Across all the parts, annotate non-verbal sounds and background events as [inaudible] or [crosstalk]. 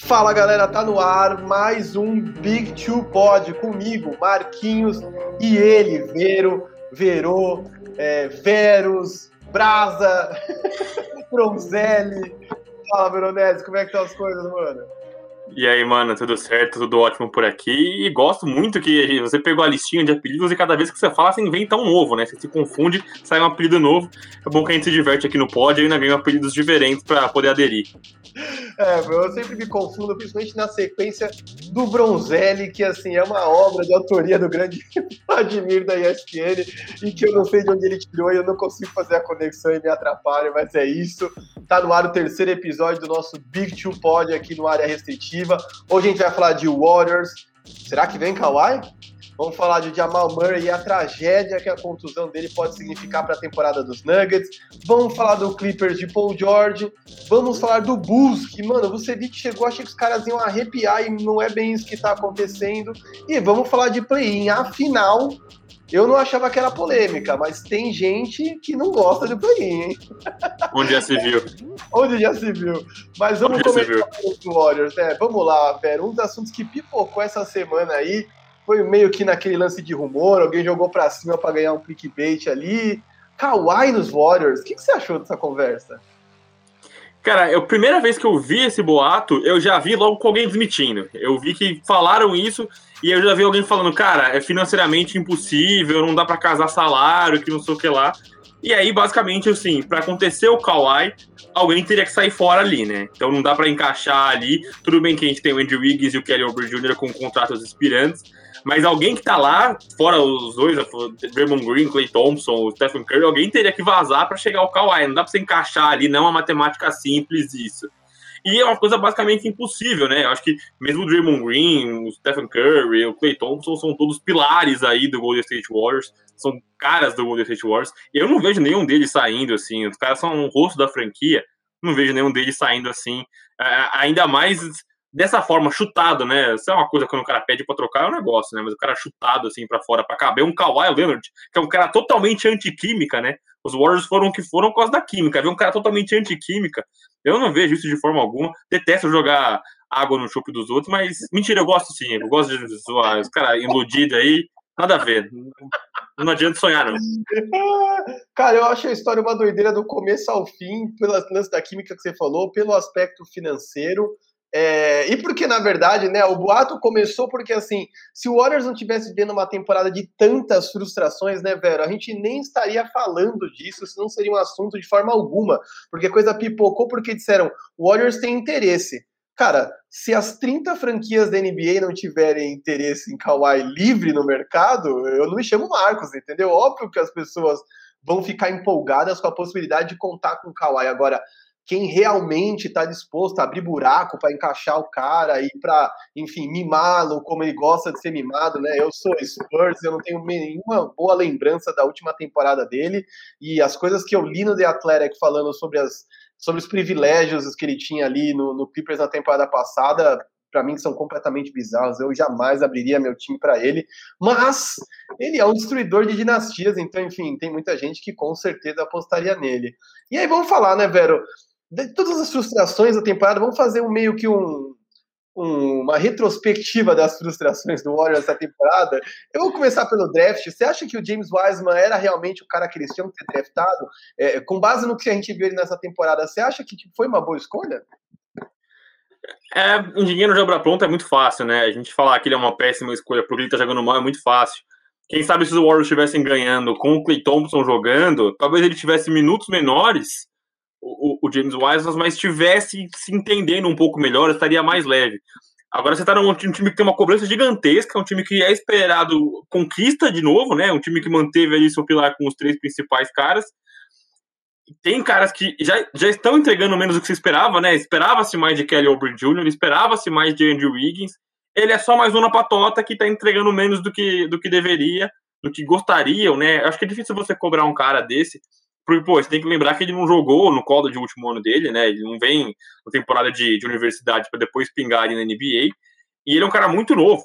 Fala galera, tá no ar mais um Big Two Pod comigo, Marquinhos e ele, Vero, Verô, é, Verus, Brasa, [laughs] Bronzelli. Fala, Veronese, como é que estão as coisas, mano? E aí, mano, tudo certo, tudo ótimo por aqui. E gosto muito que você pegou a listinha de apelidos e cada vez que você fala, você inventa um novo, né? Você se confunde, sai um apelido novo. É bom que a gente se diverte aqui no pod e ainda ganha apelidos diferentes para poder aderir. É, eu sempre me confundo, principalmente na sequência do Bronzelli, que assim é uma obra de autoria do grande [laughs] Vladimir da ESPN, e que eu não sei de onde ele tirou e eu não consigo fazer a conexão e me atrapalha, mas é isso. Tá no ar o terceiro episódio do nosso Big Two Pod aqui no área restritiva. Hoje a gente vai falar de Warriors. Será que vem Kawhi? Vamos falar de Jamal Murray e a tragédia que a contusão dele pode significar para a temporada dos Nuggets. Vamos falar do Clippers de Paul George. Vamos falar do Bulls, que, mano, você viu que chegou, achei que os caras iam arrepiar e não é bem isso que está acontecendo. E vamos falar de play-in. Afinal, eu não achava que era polêmica, mas tem gente que não gosta de play-in, hein? Onde já se viu. Onde já se viu. Mas vamos começar com os Warriors, né? Vamos lá, Vera. Um dos assuntos que pipocou essa semana aí foi meio que naquele lance de rumor, alguém jogou para cima para ganhar um clickbait ali. Kawhi nos Warriors, o que, que, você achou dessa conversa? Cara, a primeira vez que eu vi esse boato, eu já vi logo com alguém desmentindo. Eu vi que falaram isso e eu já vi alguém falando, cara, é financeiramente impossível, não dá para casar salário, que não sei o que lá. E aí, basicamente, assim, para acontecer o Kawhi, alguém teria que sair fora ali, né? Então não dá para encaixar ali. Tudo bem que a gente tem o Andrew Wiggins e o Kelly Oubre Jr. com contratos expirantes, mas alguém que tá lá, fora os dois, Draymond Green, Clay Thompson, Stephen Curry, alguém teria que vazar para chegar ao Kawhi. Não dá para você encaixar ali, não é uma matemática simples isso. E é uma coisa basicamente impossível, né? Eu acho que mesmo o Draymond Green, o Stephen Curry, o Clay Thompson são todos pilares aí do Golden State Warriors, são caras do Golden State Warriors. Eu não vejo nenhum deles saindo assim. Os caras são o rosto da franquia. Não vejo nenhum deles saindo assim. ainda mais dessa forma, chutado, né? Isso é uma coisa que quando o cara pede pra trocar é um negócio, né? Mas o cara chutado assim para fora para caber um Kawhi Leonard, que é um cara totalmente antiquímica, né? Os Warriors foram que foram por causa da química. Ver um cara totalmente antiquímica, eu não vejo isso de forma alguma. Detesto jogar água no chope dos outros, mas mentira, eu gosto sim. Eu gosto de zoar os caras iludidos aí. Nada a ver. Não adianta sonhar, não. [laughs] Cara, eu acho a história uma doideira do começo ao fim, pelo lance da química que você falou, pelo aspecto financeiro. É, e porque, na verdade, né, o boato começou porque, assim, se o Warriors não tivesse vendo uma temporada de tantas frustrações, né, Vero, a gente nem estaria falando disso, isso não seria um assunto de forma alguma, porque a coisa pipocou porque disseram, o Warriors tem interesse. Cara, se as 30 franquias da NBA não tiverem interesse em Kawhi livre no mercado, eu não me chamo Marcos, entendeu? Óbvio que as pessoas vão ficar empolgadas com a possibilidade de contar com o Kawhi. Agora, quem realmente está disposto a abrir buraco para encaixar o cara e para, enfim, mimá-lo como ele gosta de ser mimado, né? Eu sou Spurs, eu não tenho nenhuma boa lembrança da última temporada dele e as coisas que eu li no The Athletic falando sobre as sobre os privilégios que ele tinha ali no, no Clippers na temporada passada, para mim são completamente bizarros. Eu jamais abriria meu time para ele, mas ele é um destruidor de dinastias, então, enfim, tem muita gente que com certeza apostaria nele. E aí vamos falar, né, Vero? De todas as frustrações da temporada, vamos fazer um meio que um, um, uma retrospectiva das frustrações do Warriors essa temporada. Eu vou começar pelo draft. Você acha que o James Wiseman era realmente o cara que eles tinham que ter draftado? É, com base no que a gente viu nessa temporada, você acha que foi uma boa escolha? É, engenheiro de obra pronta é muito fácil, né? A gente falar que ele é uma péssima escolha porque ele tá jogando mal é muito fácil. Quem sabe se os Warriors estivessem ganhando com o Clay Thompson jogando, talvez ele tivesse minutos menores o, o James Wiseman, mas estivesse se entendendo um pouco melhor, estaria mais leve. Agora você está num time que tem uma cobrança gigantesca, um time que é esperado conquista de novo, né? Um time que manteve ali seu pilar com os três principais caras. Tem caras que já, já estão entregando menos do que se esperava, né? Esperava-se mais de Kelly Oubre Jr., esperava-se mais de Andrew Wiggins. Ele é só mais uma patota que está entregando menos do que, do que deveria, do que gostariam, né? Acho que é difícil você cobrar um cara desse. Porque, pô, você tem que lembrar que ele não jogou no colo de último ano dele, né? Ele não vem na temporada de, de universidade para depois pingar ali na NBA. E ele é um cara muito novo.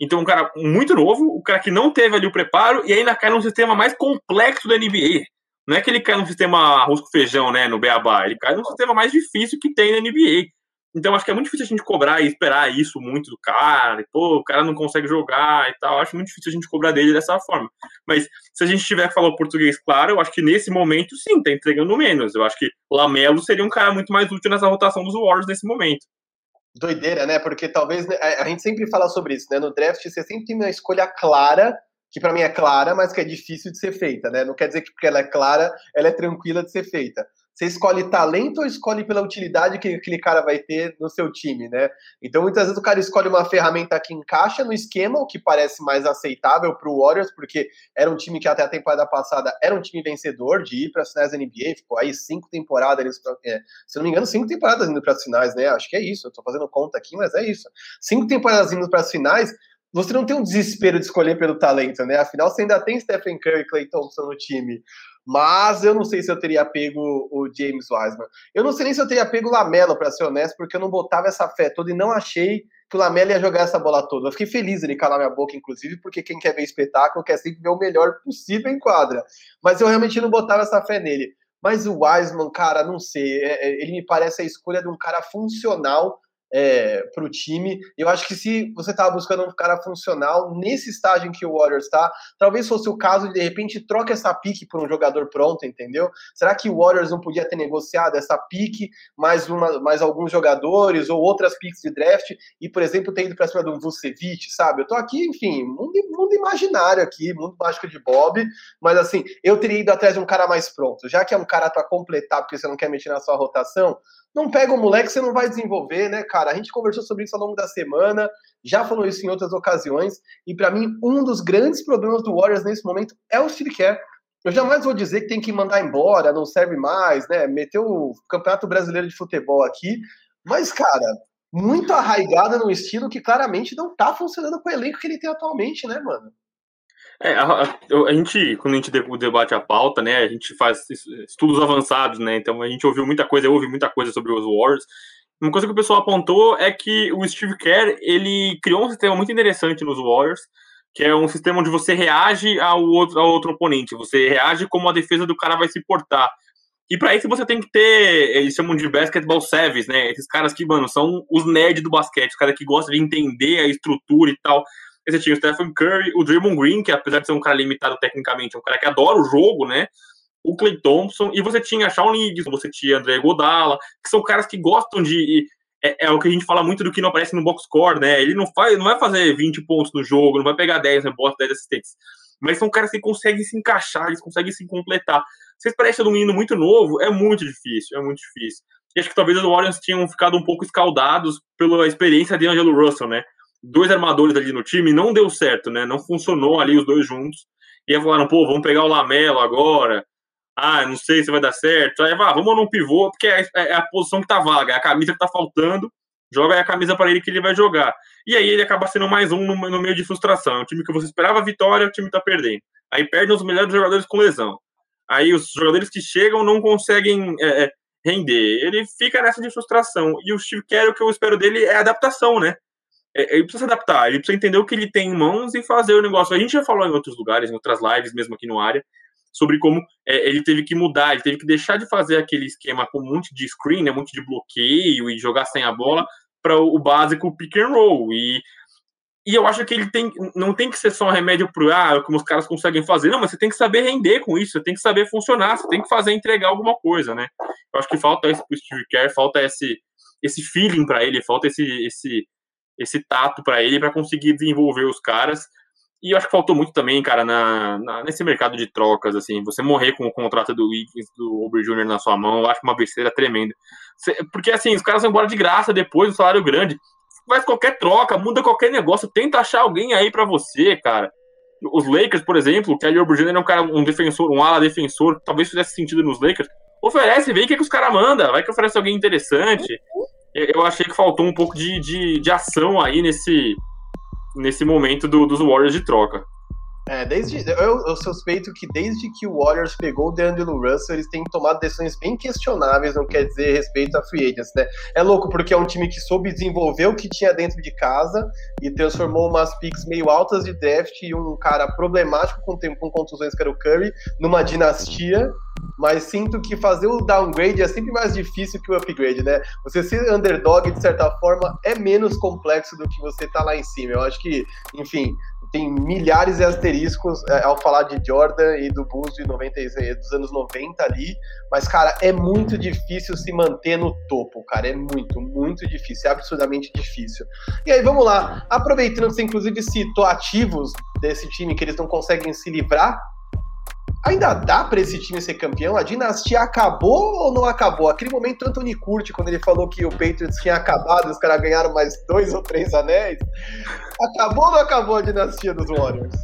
Então, um cara muito novo, o um cara que não teve ali o preparo e ainda cai num sistema mais complexo da NBA. Não é que ele cai num sistema arroz com feijão, né, no Beabá. Ele cai num sistema mais difícil que tem na NBA. Então acho que é muito difícil a gente cobrar e esperar isso muito do cara. E, pô, o cara não consegue jogar e tal. Acho muito difícil a gente cobrar dele dessa forma. Mas se a gente tiver que falar o português claro, eu acho que nesse momento sim, tá entregando menos. Eu acho que Lamelo seria um cara muito mais útil nessa rotação dos Warriors nesse momento. Doideira, né? Porque talvez né, a gente sempre fala sobre isso, né? No draft você sempre tem uma escolha clara que para mim é clara, mas que é difícil de ser feita, né? Não quer dizer que porque ela é clara, ela é tranquila de ser feita. Você escolhe talento ou escolhe pela utilidade que aquele cara vai ter no seu time, né? Então, muitas vezes o cara escolhe uma ferramenta que encaixa no esquema, o que parece mais aceitável para o Warriors, porque era um time que até a temporada passada era um time vencedor de ir para as finais da NBA, ficou aí cinco temporadas, é, se não me engano, cinco temporadas indo para as finais, né? Acho que é isso, eu estou fazendo conta aqui, mas é isso. Cinco temporadas indo para as finais, você não tem um desespero de escolher pelo talento, né? Afinal, você ainda tem Stephen Curry e Clay Thompson no time. Mas eu não sei se eu teria pego o James Wiseman. Eu não sei nem se eu teria pego o Lamelo, para ser honesto, porque eu não botava essa fé toda e não achei que o Lamelo ia jogar essa bola toda. Eu fiquei feliz ele calar minha boca, inclusive, porque quem quer ver espetáculo quer sempre ver o melhor possível em quadra. Mas eu realmente não botava essa fé nele. Mas o Wiseman, cara, não sei. É, é, ele me parece a escolha de um cara funcional é, para o time. Eu acho que se você estava buscando um cara funcional nesse estágio em que o Warriors está, talvez fosse o caso de de repente troca essa pique por um jogador pronto, entendeu? Será que o Warriors não podia ter negociado essa pique mais, uma, mais alguns jogadores ou outras piques de draft e, por exemplo, ter ido para cima um Vucevic, sabe? Eu tô aqui, enfim, mundo, mundo imaginário aqui, mundo mágico de Bob, mas assim, eu teria ido atrás de um cara mais pronto, já que é um cara para completar porque você não quer mexer na sua rotação, não pega o moleque, você não vai desenvolver, né, cara? A gente conversou sobre isso ao longo da semana, já falou isso em outras ocasiões, e para mim, um dos grandes problemas do Warriors nesse momento é o Steve Kerr. Eu jamais vou dizer que tem que mandar embora, não serve mais, né? Meteu o Campeonato Brasileiro de Futebol aqui, mas, cara, muito arraigada num estilo que claramente não tá funcionando com o elenco que ele tem atualmente, né, mano? É, a, a, gente, quando a gente debate a pauta, né, a gente faz estudos avançados, né, então a gente ouviu muita coisa, ouve muita coisa sobre os Wars. Uma coisa que o pessoal apontou é que o Steve Kerr, ele criou um sistema muito interessante nos Warriors, que é um sistema onde você reage ao outro, ao outro oponente, você reage como a defesa do cara vai se portar. E para isso você tem que ter, eles chamam de basketball savvy, né? Esses caras que, mano, são os nerds do basquete, os caras que gostam de entender a estrutura e tal. Você tinha o Stephen Curry, o Draymond Green, que apesar de ser um cara limitado tecnicamente, é um cara que adora o jogo, né? O Clay Thompson, e você tinha Shawn Liggs, você tinha André Godala, que são caras que gostam de. É, é, o que a gente fala muito do que não aparece no box score, né? Ele não, faz, não vai fazer 20 pontos no jogo, não vai pegar 10 rebotes, 10 assistentes. Mas são caras que conseguem se encaixar, eles conseguem se completar. Vocês parecem um menino muito novo, é muito difícil, é muito difícil. E acho que talvez os Warriors tinham ficado um pouco escaldados pela experiência de Angelo Russell, né? Dois armadores ali no time, não deu certo, né? Não funcionou ali os dois juntos. E aí falaram, pô, vamos pegar o Lamelo agora. Ah, não sei se vai dar certo. Aí, vá, vamos num pivô, porque é, é a posição que tá vaga, é a camisa que tá faltando. Joga a camisa para ele que ele vai jogar. E aí ele acaba sendo mais um no, meio de frustração. É um time que você esperava vitória, o time tá perdendo. Aí perde os melhores jogadores com lesão. Aí os jogadores que chegam não conseguem é, é render. Ele fica nessa de frustração. E o Steve Kerr, o que eu espero dele é adaptação, né? É, ele precisa se adaptar, ele precisa entender o que ele tem em mãos e fazer o negócio. A gente já falou em outros lugares, em outras lives, mesmo aqui no área, sobre como é, ele teve que mudar, ele teve que deixar de fazer aquele esquema com um monte de screen, né, um monte de bloqueio e jogar sem a bola para o básico pick and roll. E, e eu acho que ele tem, não tem que ser só um remédio para ah, como os caras conseguem fazer, não, mas você tem que saber render com isso, você tem que saber funcionar, você tem que fazer entregar alguma coisa, né? Eu acho que falta isso pro Steve Kerr, falta esse, esse feeling para ele, falta esse, esse esse tato para ele para conseguir desenvolver os caras. E eu acho que faltou muito também, cara, na, na, nesse mercado de trocas, assim, você morrer com o contrato do Wiggins, do Ober Jr. na sua mão, eu acho uma besteira tremenda. Porque, assim, os caras vão embora de graça depois, um salário grande. Faz qualquer troca, muda qualquer negócio, tenta achar alguém aí para você, cara. Os Lakers, por exemplo, o Kelly Ober Jr. é um cara, um defensor, um ala defensor, talvez fizesse sentido nos Lakers. Oferece, vê o que, que os caras mandam, vai que oferece alguém interessante eu achei que faltou um pouco de, de, de ação aí nesse, nesse momento do, dos Warriors de troca. É, desde, eu, eu, suspeito que desde que o Warriors pegou o DeAngelo Russell, eles têm tomado decisões bem questionáveis, não quer dizer respeito a free agents, né? É louco porque é um time que soube desenvolver o que tinha dentro de casa e transformou umas picks meio altas de draft e um cara problemático com, tempo, com contusões que era o Curry numa dinastia mas sinto que fazer o downgrade é sempre mais difícil que o upgrade, né? Você ser underdog, de certa forma, é menos complexo do que você tá lá em cima. Eu acho que, enfim, tem milhares de asteriscos é, ao falar de Jordan e do Bulls de 96, dos anos 90 ali, mas, cara, é muito difícil se manter no topo, cara, é muito, muito difícil, é absurdamente difícil. E aí, vamos lá, aproveitando que você inclusive citou ativos desse time que eles não conseguem se livrar, Ainda dá para esse time ser campeão? A dinastia acabou ou não acabou? Aquele momento Anthony Curti, quando ele falou que o Patriots tinha acabado, os caras ganharam mais dois ou três anéis. Acabou ou não acabou a dinastia dos Warriors?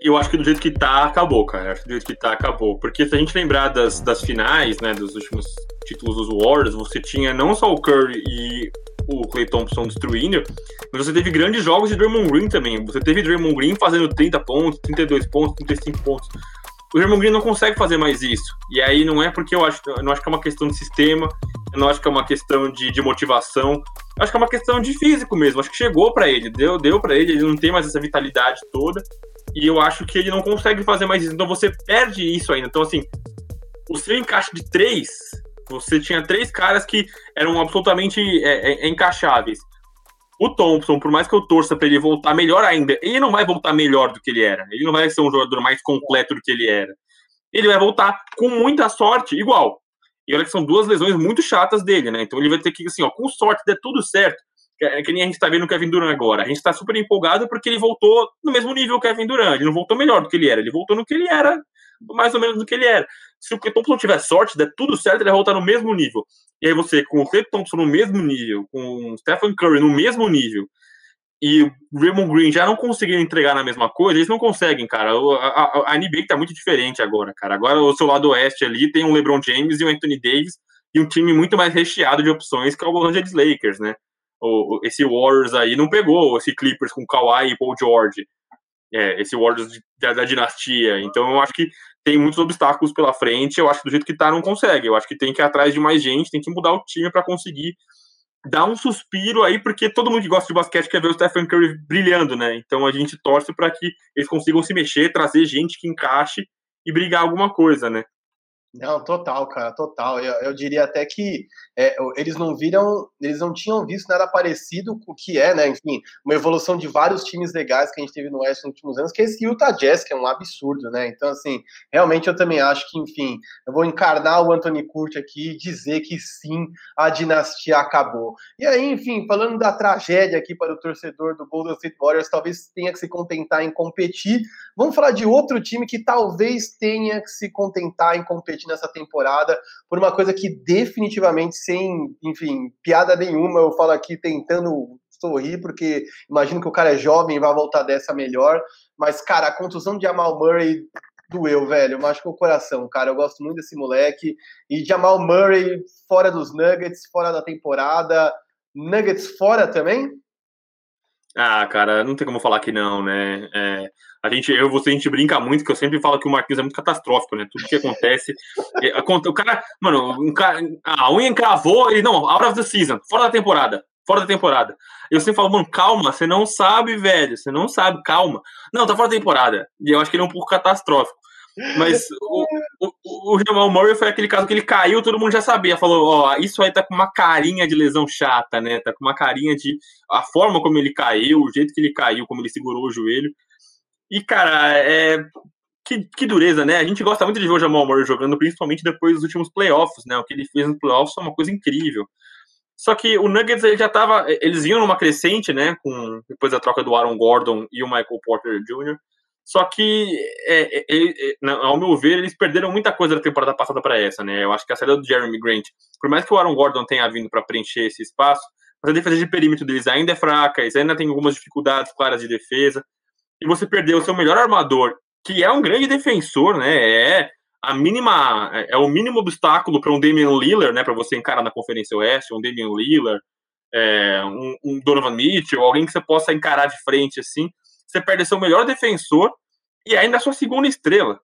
Eu acho que do jeito que tá, acabou, cara. Acho que do jeito que tá, acabou. Porque se a gente lembrar das, das finais, né, dos últimos títulos dos Warriors, você tinha não só o Curry e o Clay Thompson destruindo, mas você teve grandes jogos de Draymond Green também. Você teve Draymond Green fazendo 30 pontos, 32 pontos, 35 pontos. O Draymond Green não consegue fazer mais isso. E aí não é porque eu acho, eu não acho que é uma questão de sistema, eu não acho que é uma questão de, de motivação, eu acho que é uma questão de físico mesmo. Acho que chegou para ele, deu, deu para ele, ele não tem mais essa vitalidade toda. E eu acho que ele não consegue fazer mais isso. Então você perde isso ainda. Então, assim, o seu encaixe de três você tinha três caras que eram absolutamente é, é, encaixáveis. O Thompson, por mais que eu torça para ele voltar melhor ainda, ele não vai voltar melhor do que ele era. Ele não vai ser um jogador mais completo do que ele era. Ele vai voltar com muita sorte, igual. E olha que são duas lesões muito chatas dele, né? Então ele vai ter que, assim, ó, com sorte, der tudo certo. É que nem a gente tá vendo o Kevin Durant agora. A gente tá super empolgado porque ele voltou no mesmo nível que o Kevin Durant. Ele não voltou melhor do que ele era, ele voltou no que ele era mais ou menos do que ele era. Se o Thompson tiver sorte, der tudo certo, ele vai voltar no mesmo nível. E aí você, com o Clay Thompson no mesmo nível, com o Stephen Curry no mesmo nível, e o Raymond Green já não conseguiram entregar na mesma coisa, eles não conseguem, cara. A, a, a NBA tá muito diferente agora, cara. Agora o seu lado oeste ali tem um LeBron James e um Anthony Davis e um time muito mais recheado de opções que é o Los Angeles Lakers, né? O, esse Warriors aí não pegou esse Clippers com Kawhi e Paul George é, esse Warriors da, da, dinastia. Então eu acho que tem muitos obstáculos pela frente. Eu acho que do jeito que tá, não consegue. Eu acho que tem que ir atrás de mais gente, tem que mudar o time para conseguir dar um suspiro aí, porque todo mundo que gosta de basquete quer ver o Stephen Curry brilhando, né? Então a gente torce para que eles consigam se mexer, trazer gente que encaixe e brigar alguma coisa, né? Não, total, cara, total. Eu, eu diria até que é, eles não viram, eles não tinham visto nada parecido com o que é, né? Enfim, uma evolução de vários times legais que a gente teve no Oeste nos últimos anos, que é esse Utah Jazz, que é um absurdo, né? Então, assim, realmente eu também acho que, enfim, eu vou encarnar o Anthony Curti aqui e dizer que sim, a dinastia acabou. E aí, enfim, falando da tragédia aqui para o torcedor do Golden State Warriors, talvez tenha que se contentar em competir. Vamos falar de outro time que talvez tenha que se contentar em competir nessa temporada por uma coisa que definitivamente, sem, enfim, piada nenhuma, eu falo aqui tentando sorrir, porque imagino que o cara é jovem e vai voltar dessa melhor. Mas, cara, a contusão de Jamal Murray doeu, velho. Machucou o coração, cara. Eu gosto muito desse moleque. E Jamal Murray fora dos Nuggets, fora da temporada. Nuggets fora também? Ah, cara, não tem como falar que não, né? É, a gente, eu você, a gente brinca muito, que eu sempre falo que o Marquinhos é muito catastrófico, né? Tudo que acontece. [laughs] é, o cara, mano, um cara, a unha encravou, ele, não, out of the season, fora da temporada, fora da temporada. Eu sempre falo, mano, calma, você não sabe, velho, você não sabe, calma. Não, tá fora da temporada. E eu acho que ele é um pouco catastrófico. Mas o, o, o Jamal Murray foi aquele caso que ele caiu, todo mundo já sabia. Falou, ó, isso aí tá com uma carinha de lesão chata, né? Tá com uma carinha de. A forma como ele caiu, o jeito que ele caiu, como ele segurou o joelho. E, cara, é. Que, que dureza, né? A gente gosta muito de ver o Jamal Murray jogando, principalmente depois dos últimos playoffs, né? O que ele fez nos playoffs é uma coisa incrível. Só que o Nuggets ele já tava. Eles iam numa crescente, né? Com, depois da troca do Aaron Gordon e o Michael Porter Jr. Só que, é, é, é, ao meu ver, eles perderam muita coisa da temporada passada para essa, né? Eu acho que a saída do Jeremy Grant, por mais que o Aaron Gordon tenha vindo para preencher esse espaço, mas a defesa de perímetro deles ainda é fraca, eles ainda tem algumas dificuldades claras de defesa. E você perdeu o seu melhor armador, que é um grande defensor, né? É a mínima, é, é o mínimo obstáculo para um Damian Lillard, né? Para você encarar na Conferência Oeste, um Damian Lillard, é, um, um Donovan Mitchell, alguém que você possa encarar de frente assim você perde seu melhor defensor e ainda a sua segunda estrela.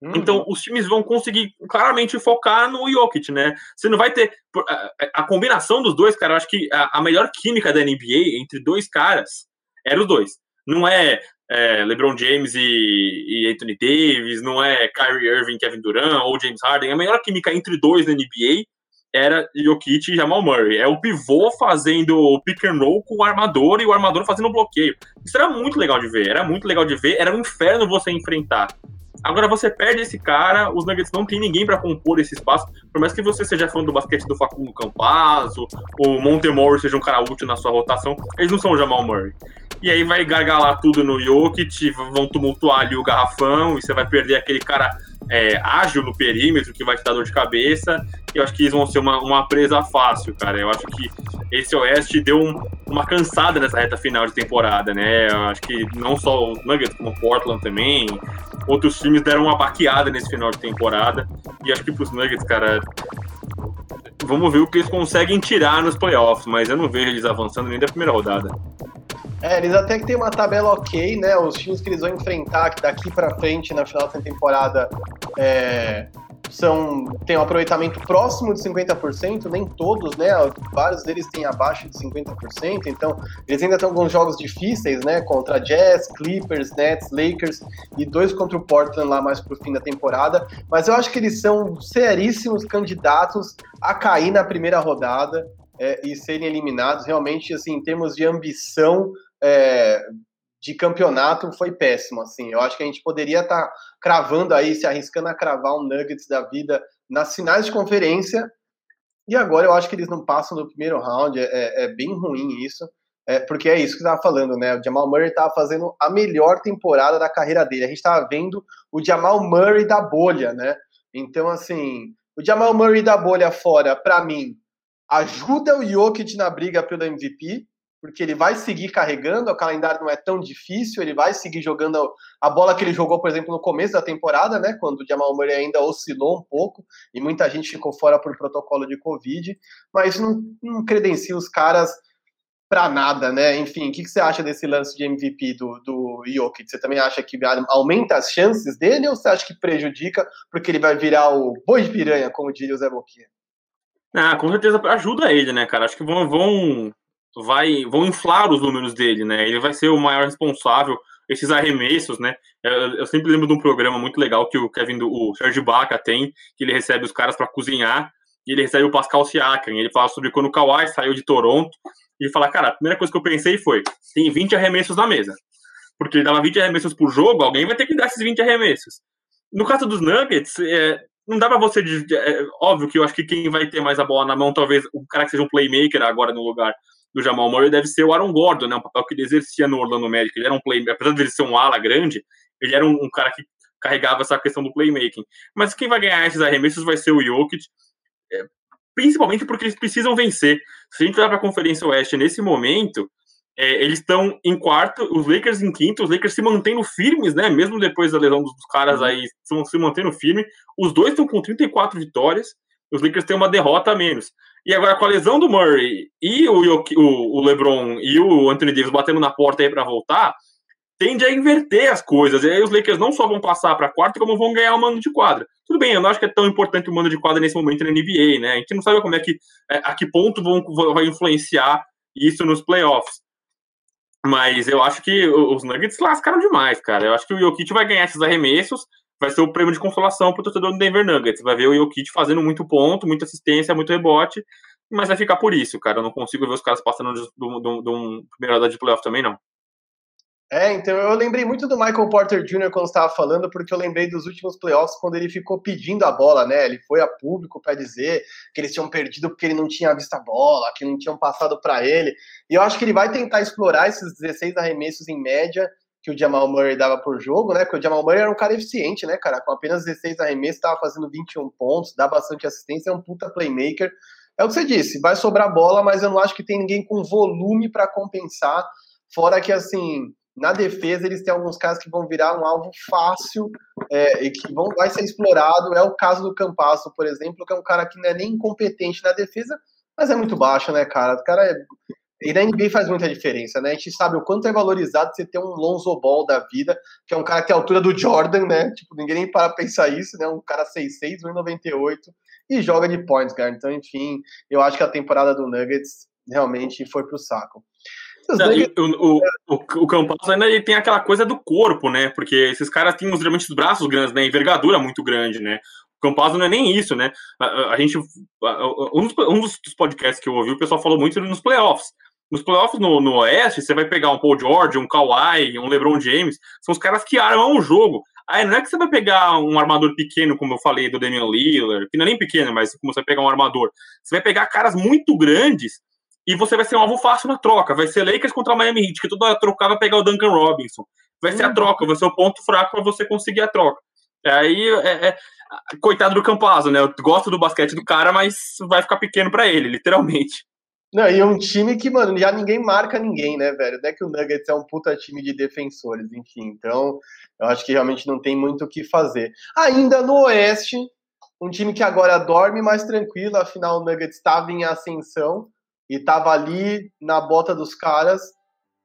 Uhum. Então, os times vão conseguir claramente focar no Jokic, né? Você não vai ter. A, a combinação dos dois, cara, eu acho que a, a, melhor química da NBA entre dois caras era os dois. Não é, é LeBron James e, e, Anthony Davis, não é Kyrie Irving, Kevin Durant ou James Harden. A melhor química entre dois na NBA era Jokic e Jamal Murray. É o pivô fazendo o pick and roll com o armador e o armador fazendo bloqueio. Isso era muito legal de ver, era muito legal de ver, era um inferno você enfrentar. Agora você perde esse cara, os Nuggets não tem ninguém para compor esse espaço. Por mais que você seja fã do basquete do Facundo Campazzo, o Montemore seja um cara útil na sua rotação, eles não são o Jamal Murray. E aí vai gargalar tudo no Jokic, vão tumultuar ali o garrafão, e você vai perder aquele cara é, ágil no perímetro que vai te dar dor de cabeça. E eu acho que eles vão ser uma, uma presa fácil, cara. Eu acho que esse Oeste deu um, uma cansada nessa reta final de temporada, né? Eu acho que não só os Nuggets, como o Portland também, outros times deram uma baqueada nesse final de temporada. E acho que pros Nuggets, cara, vamos ver o que eles conseguem tirar nos playoffs, mas eu não vejo eles avançando nem da primeira rodada. É, eles até que tem uma tabela ok, né? Os times que eles vão enfrentar daqui para frente na final da temporada é, são tem um aproveitamento próximo de 50%, nem todos, né? Vários deles têm abaixo de 50%, então eles ainda estão com jogos difíceis, né? Contra Jazz, Clippers, Nets, Lakers e dois contra o Portland lá mais pro fim da temporada. Mas eu acho que eles são seríssimos candidatos a cair na primeira rodada. É, e serem eliminados, realmente, assim, em termos de ambição, é, de campeonato foi péssimo, assim. Eu acho que a gente poderia estar tá cravando aí, se arriscando a cravar um Nuggets da vida nas finais de conferência. E agora eu acho que eles não passam no primeiro round. É, é, é bem ruim isso. É, porque é isso que estava falando, né? O Jamal Murray estava fazendo a melhor temporada da carreira dele. A gente estava vendo o Jamal Murray da bolha, né? Então, assim, o Jamal Murray da bolha fora, para mim, ajuda o Jokic na briga pelo MVP, porque ele vai seguir carregando, o calendário não é tão difícil, ele vai seguir jogando a bola que ele jogou, por exemplo, no começo da temporada, né, quando o Jamal Murray ainda oscilou um pouco e muita gente ficou fora por protocolo de Covid, mas não, não credencia os caras para nada, né? Enfim, o que, que, você acha desse lance de MVP do, do Jokic? Você também acha que aumenta as chances dele ou você acha que prejudica porque ele vai virar o boi de piranha, como diria o Zé Boquinha? Ah, com certeza ajuda ele, né, cara? Acho que vão, vão vai vão inflar os números dele, né? Ele vai ser o maior responsável esses arremessos, né? Eu, eu sempre lembro de um programa muito legal que o Kevin, do, o Sergio Baca tem, que ele recebe os caras para cozinhar e ele recebe o Pascal Siakam. Ele fala sobre quando o Kawhi saiu de Toronto. E ele fala, cara, a primeira coisa que eu pensei foi: tem 20 arremessos na mesa. Porque ele dava 20 arremessos por jogo, alguém vai ter que dar esses 20 arremessos. No caso dos Nuggets, é, não dá pra você. É, óbvio que eu acho que quem vai ter mais a bola na mão, talvez o cara que seja um playmaker agora no lugar do Jamal Murray deve ser o Aaron Gordon, né? Um papel que ele exercia no Orlando Magic. Ele era um playmaker, apesar de ele ser um ala grande, ele era um, um, cara que carregava essa questão do playmaking. Mas quem vai ganhar esses arremessos vai ser o Jokic, é, principalmente porque eles precisam vencer. Se a gente olhar para a Conferência Oeste nesse momento, é, eles estão em quarto, os Lakers em quinto, os Lakers se mantendo firmes, né? Mesmo depois da lesão dos caras aí, estão se mantendo firmes. Os dois estão com 34 vitórias, os Lakers têm uma derrota a menos. E agora, com a lesão do Murray e o, o, o LeBron e o Anthony Davis batendo na porta aí para voltar, tende a inverter as coisas. E aí os Lakers não só vão passar para quarto, como vão ganhar o mando de quadra. Tudo bem, eu não acho que é tão importante o mando de quadra nesse momento na NBA, né? A gente não sabe como é que, é, a que ponto vão, vai influenciar isso nos playoffs. Mas eu acho que os Nuggets lascaram demais, cara. Eu acho que o Jokic vai ganhar esses arremessos, vai ser o prêmio de consolação para o torcedor do Denver Nuggets. Vai ver o Jokic fazendo muito ponto, muita assistência, muito rebote, mas vai ficar por isso, cara. Eu não consigo ver os caras passando de, de, de um primeira rodada de playoff também, não. É, então eu lembrei muito do Michael Porter Jr. quando estava falando, porque eu lembrei dos últimos playoffs quando ele ficou pedindo a bola, né? Ele foi a público para dizer que eles tinham perdido porque ele não tinha visto a bola, que não tinham passado para ele. E eu acho que ele vai tentar explorar esses 16 arremessos em média que o Jamal Murray dava por jogo, né? Porque o Jamal Murray era um cara eficiente, né, cara? Com apenas 16 arremessos, estava fazendo 21 pontos, dá bastante assistência, é um puta playmaker. É o que você disse, vai sobrar bola, mas eu não acho que tem ninguém com volume para compensar. Fora que, assim, na defesa eles têm alguns caras que vão virar um alvo fácil é, e que vão, vai ser explorado. É o caso do Campasso, por exemplo, que é um cara que não é nem incompetente na defesa, mas é muito baixo, né, cara? O cara é E na NBA faz muita diferença, né? A gente sabe o quanto é valorizado você ter um Lonzo Ball da vida, que é um cara que tem a altura do Jordan, né? Tipo, ninguém nem para pensar isso, né? Um cara 6'6", 1,98 e joga de points guard. Então, enfim, eu acho que a temporada do Nuggets realmente foi pro saco. Não, o, o, o, Campos ainda ele tem aquela coisa do corpo, né? Porque esses caras têm geralmente os braços grandes, né? Envergadura muito grande, né? O Campazzo não é nem isso, né? A, a gente. A, um, dos, um dos podcasts que eu ouvi, o pessoal falou muito nos playoffs. Nos playoffs no, no Oeste, você vai pegar um Paul George, um Kawhi, um LeBron James, são os caras que armam o jogo. Aí não é que você vai pegar um armador pequeno, como eu falei, do Damian Lillard, que não é nem pequeno, mas como você vai pegar um armador. Você vai pegar caras muito grandes e você vai ser um alvo fácil na troca. Vai ser Lakers contra o Miami Heat, que toda trocar vai pegar o Duncan Robinson. Vai ser a uhum. troca, vai ser o ponto fraco para você conseguir a troca. Aí, é, é, coitado do Campazzo, né? Eu gosto do basquete do cara, mas vai ficar pequeno para ele, literalmente. Não, e é um time que, mano, já ninguém marca ninguém, né, velho? Não é que o Nuggets é um puta time de defensores, enfim. Então, eu acho que realmente não tem muito o que fazer. Ainda no Oeste, um time que agora dorme mais tranquilo, afinal o Nuggets estava em ascensão e estava ali na bota dos caras,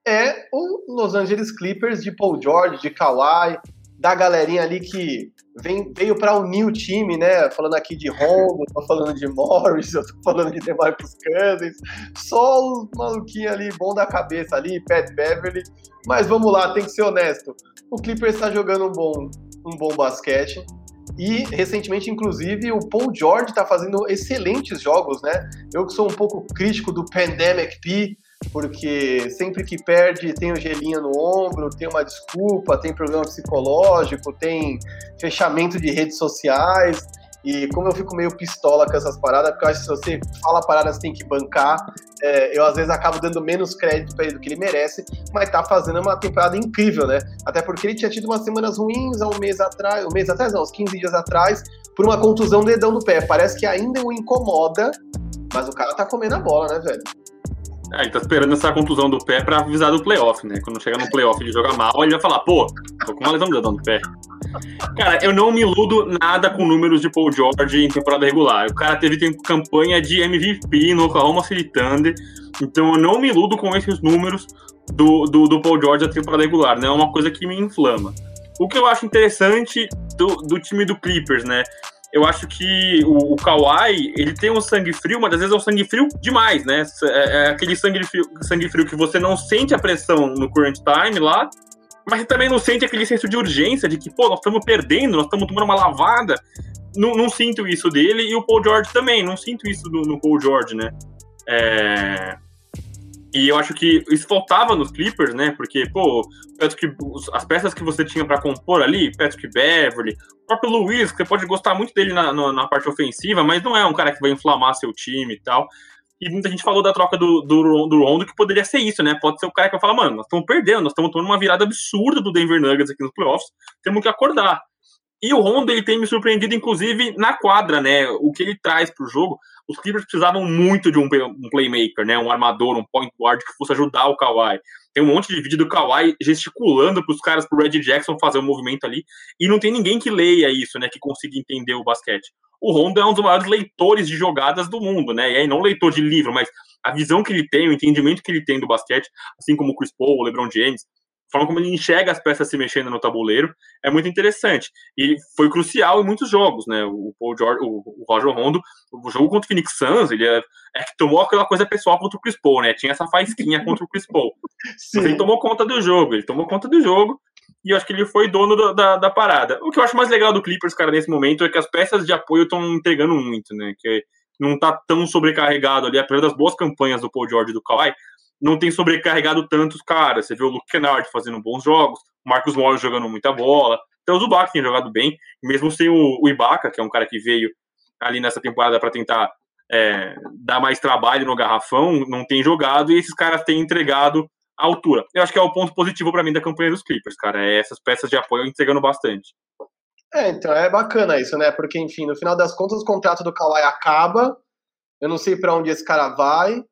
é o Los Angeles Clippers de Paul George, de Kawhi, da galerinha ali que vem, veio para unir o time, né? Falando aqui de Rondo, tô falando de Morris, eu tô falando de DeMarcus Cousins, só os maluquinhos ali, bom da cabeça ali, Pat Beverly. Mas vamos lá, tem que ser honesto. O Clippers está jogando um bom, um bom basquete. E recentemente, inclusive, o Paul George está fazendo excelentes jogos, né? Eu que sou um pouco crítico do Pandemic P, porque sempre que perde tem o gelinho no ombro, tem uma desculpa, tem problema psicológico, tem fechamento de redes sociais. E como eu fico meio pistola com essas paradas, porque eu acho que se você fala paradas tem que bancar, é, eu às vezes acabo dando menos crédito para ele do que ele merece, mas tá fazendo uma temporada incrível, né? Até porque ele tinha tido umas semanas ruins há um mês atrás, um mês atrás não, uns 15 dias atrás, por uma contusão do dedão do pé. Parece que ainda o incomoda, mas o cara tá comendo a bola, né, velho? Ah, ele tá esperando essa contusão do pé pra avisar do playoff, né? Quando chegar no playoff e ele joga mal, ele vai falar, pô, tô com uma lesão do dedão do pé. Cara, eu não me iludo nada com números de Paul George em temporada regular. O cara teve campanha de MVP no Oklahoma City Thunder, então eu não me iludo com esses números do, do, do Paul George na temporada regular, né? É uma coisa que me inflama. O que eu acho interessante do, do time do Clippers, né? Eu acho que o, o Kawhi, ele tem um sangue frio, mas às vezes é um sangue frio demais, né? É, é aquele sangue frio, sangue frio que você não sente a pressão no current time lá, mas você também não sente aquele senso de urgência, de que, pô, nós estamos perdendo, nós estamos tomando uma lavada. Não, não, sinto isso dele, e o Paul George também, não sinto isso no, no Paul George, né? É... E eu acho que isso faltava nos Clippers, né? Porque, pô, Patrick, as peças que você tinha para compor ali, Patrick Beverly, o próprio Luiz, que você pode gostar muito dele na, na, na, parte ofensiva, mas não é um cara que vai inflamar seu time e tal. E muita gente falou da troca do, do, do Rondo, que poderia ser isso, né? Pode ser o cara que vai falar, mano, nós estamos perdendo, nós estamos tomando uma virada absurda do Denver Nuggets aqui nos playoffs, temos que acordar. E o Rondo, ele tem me surpreendido, inclusive, na quadra, né? O que ele traz pro jogo. Os Clippers precisavam muito de um, playmaker, né? Um armador, um point guard que fosse ajudar o Kawhi. Tem um monte de vídeo do Kawhi gesticulando pros caras, pro Red Jackson fazer um movimento ali. E não tem ninguém que leia isso, né? Que consiga entender o basquete. O Rondo é um dos maiores leitores de jogadas do mundo, né? E aí não leitor de livro, mas a visão que ele tem, o entendimento que ele tem do basquete, assim como o Chris Paul, o LeBron James, forma como ele enxerga as peças se mexendo no tabuleiro é muito interessante. E foi crucial em muitos jogos, né? O Paul George, o, Roger Rondo, o jogo contra o Phoenix Suns, ele é, é, que tomou aquela coisa pessoal contra o Chris Paul, né? Tinha essa faísquinha contra o Chris Paul. Sim. [laughs] Mas ele tomou conta do jogo, ele tomou conta do jogo e eu acho que ele foi dono do, da, da parada. O que eu acho mais legal do Clippers, cara, nesse momento é que as peças de apoio estão entregando muito, né? Que não tá tão sobrecarregado ali, apesar das boas campanhas do Paul George e do Kawhi, não tem sobrecarregado tantos caras. Você vê o Luke Kennard fazendo bons jogos, o Marcos Morris jogando muita bola, até o Zubac tem jogado bem, mesmo sem o, Ibaka, que é um cara que veio ali nessa temporada para tentar é, dar mais trabalho no garrafão, não tem jogado e esses caras têm entregado a altura. Eu acho que é o ponto positivo para mim da campanha dos Clippers, cara, é essas peças de apoio entregando bastante. É, então é bacana isso, né? Porque, enfim, no final das contas, o contrato do Kawhi acaba. Eu não sei para onde esse cara vai.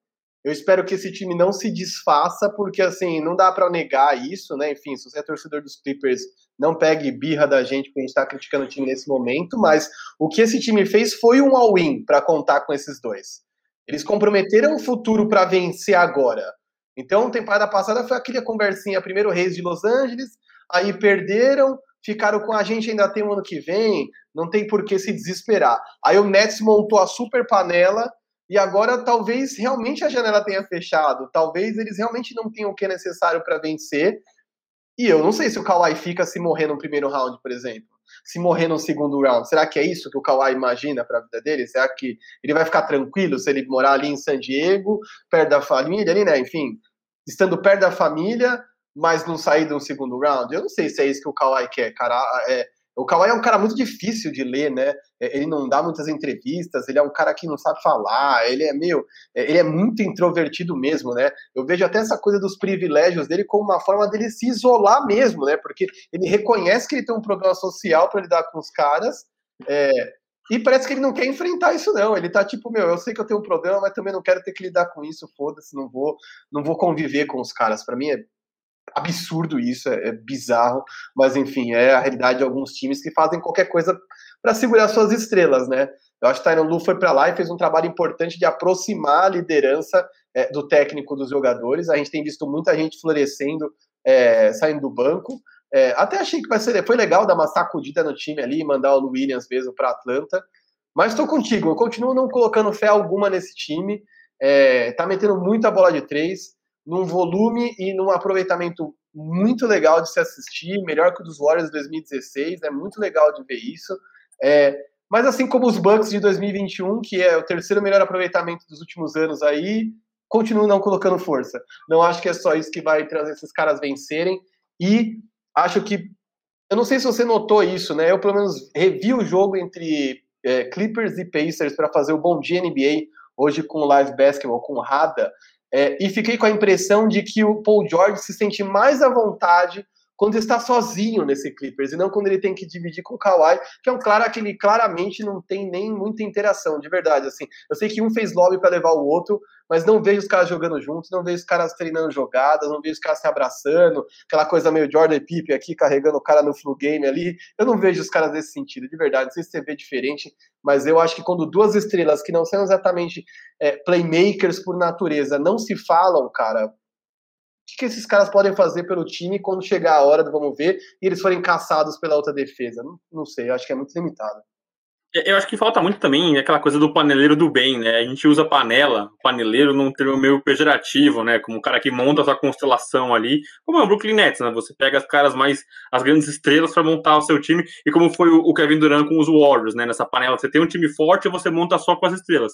Eu espero que esse time não se desfaça, porque assim, não dá para negar isso, né? Enfim, se você é torcedor dos Clippers, não pegue birra da gente porque a gente está criticando o time nesse momento, mas o que esse time fez foi um all-in para contar com esses dois. Eles comprometeram o futuro para vencer agora. Então, temporada passada foi aquela conversinha, primeiro Reis de Los Angeles, aí perderam, ficaram com a gente ainda tem um ano que vem, não tem por que se desesperar. Aí o Nets montou a super panela e agora talvez realmente a janela tenha fechado, talvez eles realmente não tenham o que é necessário para vencer. E eu não sei se o Kawhi fica se morrer no primeiro round, por exemplo. Se morrer no segundo round. Será que é isso que o Kawhi imagina para a vida dele? Será que ele vai ficar tranquilo se ele morar ali em San Diego, perto da família, ali, né? Enfim, estando perto da família, mas não sair do segundo round? Eu não sei se é isso que o Kawhi quer, cara. É, o Kawhi é um cara muito difícil de ler, né? É, ele não dá muitas entrevistas, ele é um cara que não sabe falar, ele é meio. É, ele é muito introvertido mesmo, né? Eu vejo até essa coisa dos privilégios dele como uma forma dele se isolar mesmo, né? Porque ele reconhece que ele tem um problema social para lidar com os caras. É, e parece que ele não quer enfrentar isso, não. Ele tá tipo, meu, eu sei que eu tenho um problema, mas também não quero ter que lidar com isso, foda-se, não vou, não vou conviver com os caras. Para mim é absurdo isso, é, é, bizarro, mas enfim, é a realidade de alguns times que fazem qualquer coisa para segurar suas estrelas, né? Eu acho que o Tyron Lu foi para lá e fez um trabalho importante de aproximar a liderança é, do técnico dos jogadores. A gente tem visto muita gente florescendo, é, saindo do banco. É, até achei que vai ser, foi legal dar uma sacudida no time ali, mandar o Williams mesmo para Atlanta. Mas estou contigo, eu continuo não colocando fé alguma nesse time. É, tá metendo muita bola de três num volume e num aproveitamento muito legal de se assistir, melhor que o dos Warriors de 2016, é muito legal de ver isso. É, mas assim como os Bucks de 2021, que é o terceiro melhor aproveitamento dos últimos anos aí, continuo não colocando força. Não acho que é só isso que vai trazer esses caras vencerem. E acho que. Eu não sei se você notou isso, né? Eu pelo menos revi o jogo entre é, Clippers e Pacers para fazer o Bom Dia NBA hoje com o Live Basketball, com o Rada. É, e fiquei com a impressão de que o Paul George se sente mais à vontade quando está sozinho nesse Clippers e não quando ele tem que dividir com o Kawhi, que é um cara que ele claramente não tem nem muita interação, de verdade. Assim, eu sei que um fez lobby para levar o outro, mas não vejo os caras jogando juntos, não vejo os caras treinando jogadas, não vejo os caras se abraçando, aquela coisa meio Jordan Pipe aqui carregando o cara no flu game ali. Eu não vejo os caras nesse sentido, de verdade. Não sei se você vê diferente, mas eu acho que quando duas estrelas que não são exatamente é, playmakers por natureza não se falam, cara, que, que esses caras podem fazer pelo time quando chegar a hora do vamos ver e eles forem caçados pela outra defesa? Não, não sei, eu acho que é muito limitado. É, eu acho que falta muito também aquela coisa do paneleiro do bem, né? A gente usa panela, paneleiro num termo meio pejorativo, né? Como o cara que monta a sua constelação ali, como é o Brooklyn Nets, né? Você pega as caras mais, as grandes estrelas para montar o seu time, e como foi o Kevin Durant com os Warriors, né? Nessa panela, você tem um time forte e você monta só com as estrelas.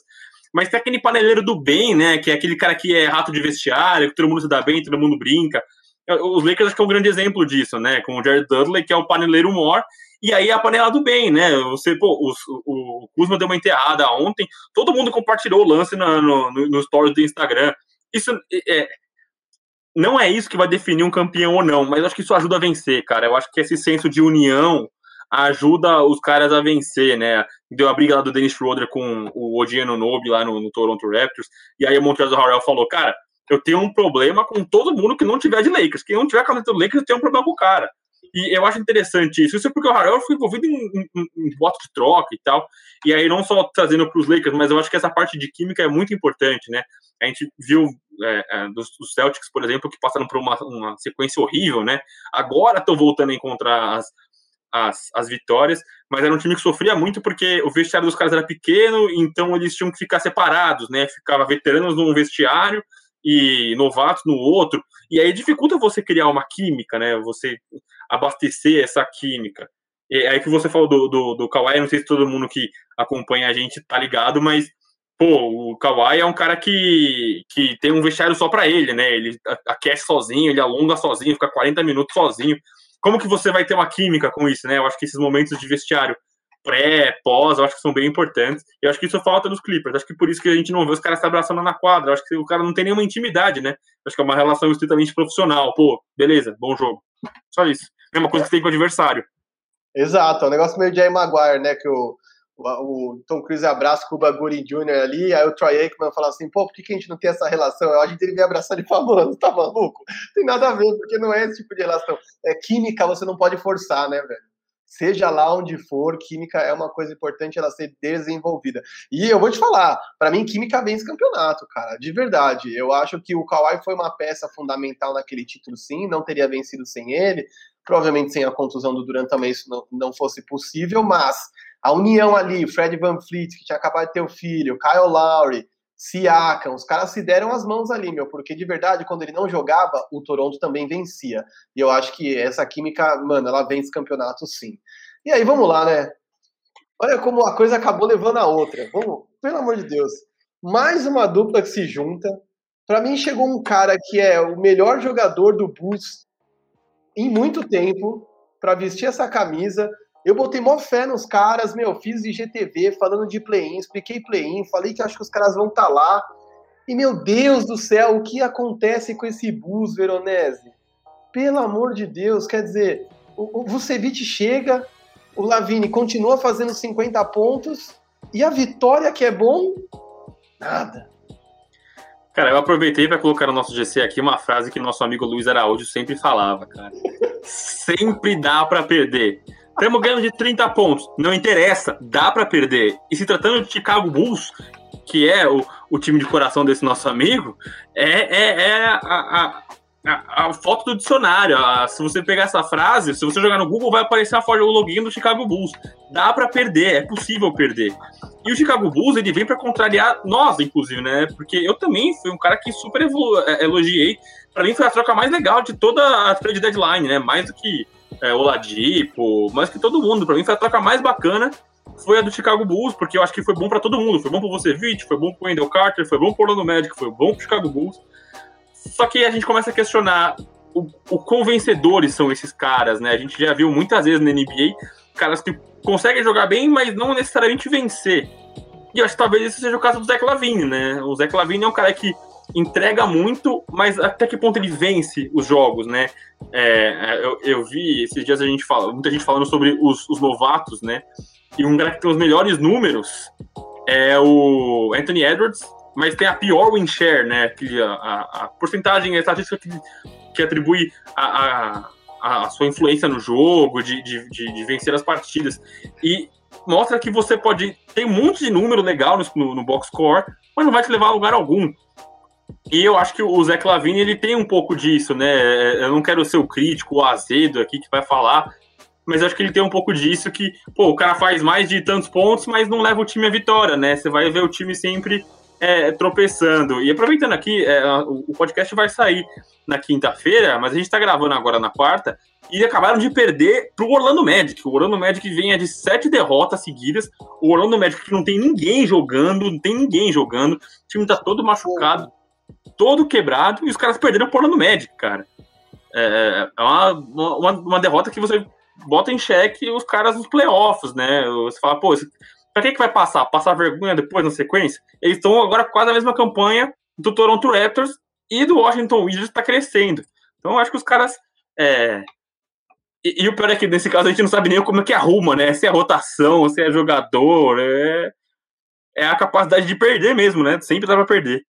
Mas tem aquele paneleiro do bem, né? Que é aquele cara que é rato de vestiário, que todo mundo se dá bem, todo mundo brinca. Os Lakers acho que é um grande exemplo disso, né? Com o Jared Dudley, que é o paneleiro mor, e aí a panela do bem, né? Você, pô, o, o Kuzma deu uma enterrada ontem, todo mundo compartilhou o lance no, no, no stories do Instagram. Isso é, não é isso que vai definir um campeão ou não, mas acho que isso ajuda a vencer, cara. Eu acho que esse senso de união ajuda os caras a vencer, né? Deu a briga lá do Dennis Schroeder com o Odiano Nobe lá no, no, Toronto Raptors, e aí o Montrezl Harrell falou, cara, eu tenho um problema com todo mundo que não tiver de Lakers. Quem não tiver a camisa do Lakers tem um problema com o cara. E eu acho interessante isso. Isso é porque o Harrell foi envolvido em, em voto de troca e tal. E aí, não só trazendo para os Lakers, mas eu acho que essa parte de química é muito importante, né? A gente viu é, é, dos, dos, Celtics, por exemplo, que passaram por uma, uma sequência horrível, né? Agora estão voltando a encontrar as, as, as vitórias, mas era um time que sofria muito porque o vestiário dos caras era pequeno, então eles tinham que ficar separados, né? Ficava veteranos num vestiário e novatos no outro, e aí dificulta você criar uma química, né? Você abastecer essa química. É aí que você falou do, do, do Kawhi, não sei se todo mundo que acompanha a gente tá ligado, mas pô, o Kawhi é um cara que, que tem um vestiário só para ele, né? Ele aquece sozinho, ele alonga sozinho, fica 40 minutos sozinho como que você vai ter uma química com isso, né? Eu acho que esses momentos de vestiário pré, pós, eu acho que são bem importantes. Eu acho que isso falta nos Clippers. Acho que por isso que a gente não vê os caras se abraçando na quadra. Eu acho que o cara não tem nenhuma intimidade, né? Eu acho que é uma relação estritamente profissional. Pô, beleza, bom jogo. Só isso. Mesma coisa que tem com o adversário. Exato, é um negócio meio de Maguire, né? Que o, o, Tom Cruise abraça o Cuba Gooding Jr. ali, aí o Troy Aikman fala assim, pô, por que, a gente não tem essa relação? Eu, a gente devia abraçar ele falando, tá maluco? Tem nada a ver, porque não é esse tipo de relação. É química, você não pode forçar, né, velho? seja lá onde for, química é uma coisa importante ela ser desenvolvida. E eu vou te falar, para mim, química vence campeonato, cara, de verdade. Eu acho que o Kawhi foi uma peça fundamental naquele título, sim, não teria vencido sem ele. Provavelmente sem a contusão do Durant também isso não, não fosse possível, mas a união ali, Fred Van Fleet, que tinha acabado de ter o filho, Kyle Lowry, Siakam, os caras se deram as mãos ali, meu, porque de verdade, quando ele não jogava, o Toronto também vencia. E eu acho que essa química, mano, ela vence campeonato sim. E aí, vamos lá, né? Olha como a coisa acabou levando a outra. Vamos, pelo amor de Deus. Mais uma dupla que se junta. Para mim, chegou um cara que é o melhor jogador do Bulls em muito tempo para vestir essa camisa. Eu botei mó fé nos caras, meu, fiz IGTV falando de play-in, expliquei play-in, falei que acho que os caras vão estar tá lá. E, meu Deus do céu, o que acontece com esse bus, Veronese? Pelo amor de Deus, quer dizer, o, o Vucevic chega, o Lavini continua fazendo 50 pontos, e a vitória que é bom, nada. Cara, eu aproveitei para colocar no nosso GC aqui uma frase que nosso amigo Luiz Araújo sempre falava, cara. [laughs] sempre dá para perder. Estamos ganhando de 30 pontos. Não interessa, dá para perder. E se tratando de Chicago Bulls, que é o, o time de coração desse nosso amigo, é, é, é a, a, a, a, foto do dicionário. se você pegar essa frase, se você jogar no Google, vai aparecer a foto, o login do Chicago Bulls. Dá para perder, é possível perder. E o Chicago Bulls, ele vem para contrariar nós, inclusive, né? Porque eu também fui um cara que super é, elogiei. Para mim foi a troca mais legal de toda a trade deadline, né? Mais do que é, Oladipo, mais que todo mundo. Para mim foi a troca mais bacana foi a do Chicago Bulls, porque eu acho que foi bom para todo mundo. Foi bom para você, Vucevic, foi bom para Wendell Carter, foi bom para Orlando Magic, foi bom para Chicago Bulls. Só que a gente começa a questionar o, o quão vencedores são esses caras, né? A gente já viu muitas vezes na NBA caras que conseguem jogar bem, mas não necessariamente vencer. E eu acho que talvez esse seja o caso do Zé Lavine, né? O Zé Lavine é um cara que entrega muito, mas até que ponto ele vence os jogos, né? É, eu, eu, vi esses dias a gente fala, muita gente falando sobre os, os, novatos, né? E um cara que tem os melhores números é o Anthony Edwards, mas tem a pior win share, né? Que a, a, a porcentagem, a estatística que, que atribui a, a, a, sua influência no jogo, de, de, de, de vencer as partidas. E mostra que você pode ter um monte de número legal no, no box score, mas não vai te levar a lugar algum. E eu acho que o Zé Clavini ele tem um pouco disso, né? Eu não quero ser o crítico, o azedo aqui que vai falar, mas acho que ele tem um pouco disso que, pô, o cara faz mais de tantos pontos, mas não leva o time à vitória, né? Você vai ver o time sempre é, tropeçando. E aproveitando aqui, é, o podcast vai sair na quinta-feira, mas a gente está gravando agora na quarta, e acabaram de perder para o Orlando Magic. O Orlando Magic vem de sete derrotas seguidas. O Orlando Magic que não tem ninguém jogando, não tem ninguém jogando. O time está todo machucado todo quebrado e os caras perderam por no Magic, cara. É, é uma, uma, uma, derrota que você bota em xeque os caras nos playoffs, né? Você fala, pô, pra que, que vai passar? Passar vergonha depois na sequência? Eles estão agora quase a mesma campanha do Toronto Raptors e do Washington Wizards está crescendo. Então eu acho que os caras. É... E, e, o pior é que nesse caso a gente não sabe nem como é que arruma, né? Se é rotação, se é jogador, é, é a capacidade de perder mesmo, né? Sempre dá pra perder.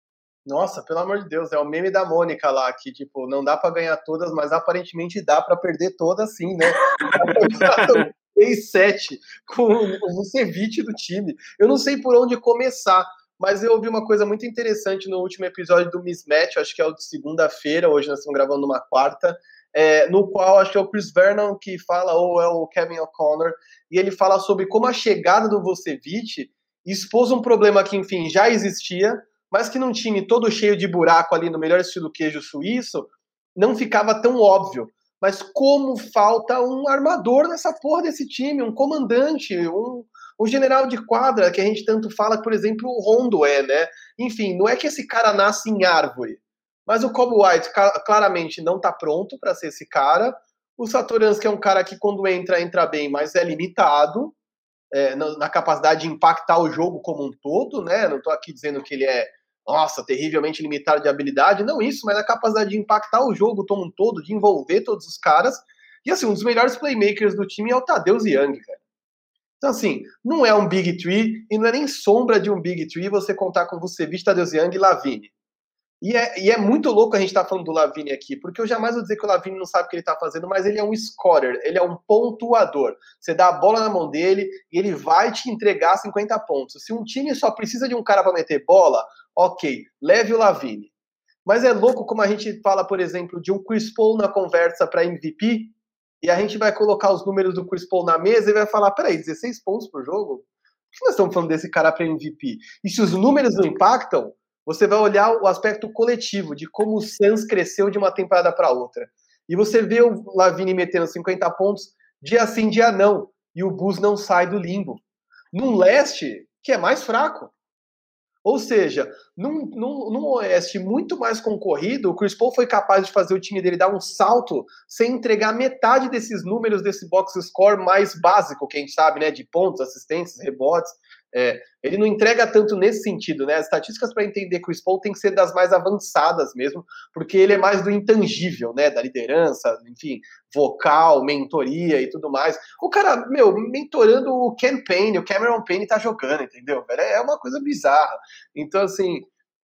Nossa, pelo amor de Deus, é o meme da Mônica lá, que, tipo, não dá para ganhar todas, mas aparentemente dá para perder todas sim, né? [laughs] 6-7 com o Vucevic do time. Eu não sei por onde começar, mas eu ouvi uma coisa muito interessante no último episódio do Mismatch, acho que é o de segunda-feira, hoje nós estamos gravando uma quarta, é, no qual acho que é o Chris Vernon que fala, ou é o Kevin O'Connor, e ele fala sobre como a chegada do Vucevic expôs um problema que, enfim, já existia, mas que num time todo cheio de buraco ali no melhor estilo queijo suíço, não ficava tão óbvio. Mas como falta um armador nessa porra desse time, um comandante, um, um general de quadra, que a gente tanto fala, por exemplo, o Rondo é, né? Enfim, não é que esse cara nasce em árvore, mas o Cobb White claramente não tá pronto para ser esse cara. O Satoransky é um cara que quando entra, entra bem, mas é limitado é, na, na, capacidade de impactar o jogo como um todo, né? Não tô aqui dizendo que ele é nossa, terrivelmente limitado de habilidade, não isso, mas a capacidade de impactar o jogo como um todo, de envolver todos os caras. E assim, um dos melhores playmakers do time é o Tadeusz Young, cara. Então, assim, não é um Big Tree e não é nem sombra de um Big Tree você contar com Vucevic, Tadeusz Young e Lavine. E é, e é muito louco a gente estar tá falando do Lavine aqui, porque eu jamais vou dizer que o Lavine não sabe o que ele está fazendo, mas ele é um scorer, ele é um pontuador. Você dá a bola na mão dele e ele vai te entregar 50 pontos. Se um time só precisa de um cara para meter bola, ok, leve o Lavine. Mas é louco como a gente fala, por exemplo, de um Chris Paul na conversa para MVP, e a gente vai colocar os números do Chris Paul na mesa e vai falar: peraí, 16 pontos por jogo? Por que nós estamos falando desse cara para MVP? E se os números não impactam, você vai olhar o aspecto coletivo de como o Suns cresceu de uma temporada para outra. E você vê o Lavine metendo 50 pontos dia sim, dia não. E o Bulls não sai do limbo. Num leste que é mais fraco. Ou seja, num, num, num, Oeste muito mais concorrido, o Chris Paul foi capaz de fazer o time dele dar um salto sem entregar metade desses números desse box score mais básico, que a gente sabe, né? De pontos, assistências, rebotes. É, ele não entrega tanto nesse sentido, né? As estatísticas para entender o Paul tem que ser das mais avançadas mesmo, porque ele é mais do intangível, né? Da liderança, enfim, vocal, mentoria e tudo mais. O cara, meu, mentorando o Ken Payne, o Cameron Payne tá jogando, entendeu? É uma coisa bizarra. Então, assim,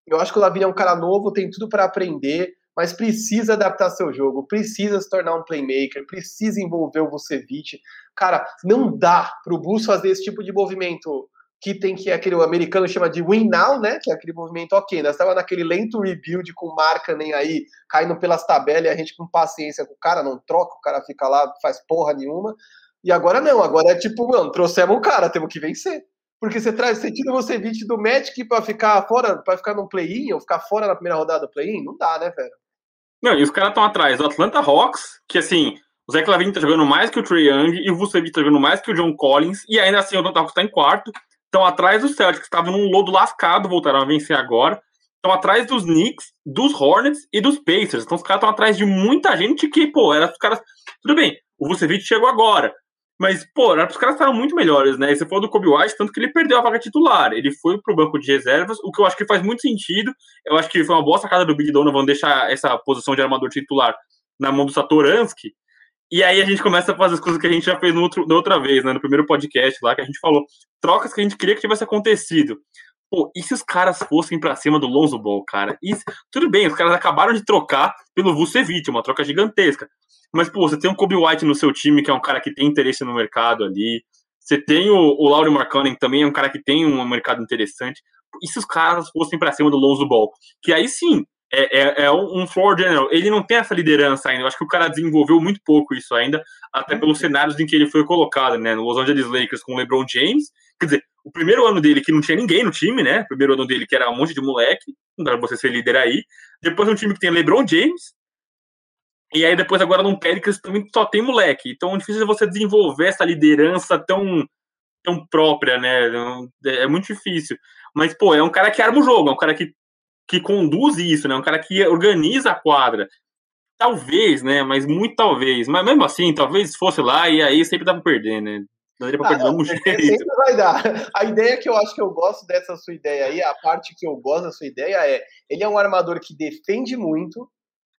eu acho que o Lavigne é um cara novo, tem tudo para aprender, mas precisa adaptar seu jogo, precisa se tornar um playmaker, precisa envolver o Vucevic. Cara, não dá pro Bulls fazer esse tipo de movimento que tem que aquele americano chama de win now, né? Que é aquele movimento, ok, nós estava naquele lento rebuild com marca nem aí, caindo pelas tabelas e a gente com paciência com o cara, não troca, o cara fica lá, faz porra nenhuma. E agora não, agora é tipo, mano, trouxemos o cara, temos que vencer. Porque você traz, tira você 20 do Magic para ficar fora, para ficar no play-in, ou ficar fora na primeira rodada do play-in, não dá, né, velho? Não, e os caras estão atrás do Atlanta Hawks, que assim, o Zé Clavin tá jogando mais que o Trey Young, e o Vucevic tá jogando mais que o John Collins, e ainda assim o Atlanta Hawks tá em quarto, estão atrás dos Celtics, que estavam num lodo lascado, voltaram a vencer agora. Estão atrás dos Knicks, dos Hornets e dos Pacers. Então os caras estão atrás de muita gente que, pô, era os caras. Tudo bem, o Vucevic chegou agora. Mas, pô, era os caras estavam muito melhores, né? E você falou do Kobe White, tanto que ele perdeu a vaga titular. Ele foi pro banco de reservas, o que eu acho que faz muito sentido. Eu acho que foi uma boa sacada do Big Donovan deixar essa posição de armador titular na mão do Satoransky, e aí a gente começa a fazer as coisas que a gente já fez no outro, da outra vez, né? No primeiro podcast lá, que a gente falou. Trocas que a gente queria que tivesse acontecido. Pô, e se os caras fossem para cima do Lonzo Ball, cara? Isso, tudo bem, os caras acabaram de trocar pelo Vucevic, uma troca gigantesca. Mas, pô, você tem um Kobe White no seu time, que é um cara que tem interesse no mercado ali. Você tem o, o Laurie Markkanen, também é um cara que tem um mercado interessante. E se os caras fossem para cima do Lonzo Ball? Que aí sim, é, é, é, um floor general. Ele não tem essa liderança ainda. Eu acho que o cara desenvolveu muito pouco isso ainda, até pelos cenários em que ele foi colocado, né? No Los Angeles Lakers com o LeBron James. Quer dizer, o primeiro ano dele que não tinha ninguém no time, né? O primeiro ano dele que era um monte de moleque, não dá pra você ser líder aí. Depois um time que tem LeBron James. E aí depois agora no Pelicans também só tem moleque. Então é difícil você desenvolver essa liderança tão tão própria, né? É muito difícil. Mas, pô, é um cara que arma o jogo, é um cara que que conduz isso, né? Um cara que organiza a quadra. Talvez, né? Mas muito talvez. Mas mesmo assim, talvez fosse lá e aí sempre dá pra perder, né? Daria pra ah, perder não, um jeito. Sempre vai dar. A ideia que eu acho que eu gosto dessa sua ideia aí, a parte que eu gosto da sua ideia é: ele é um armador que defende muito,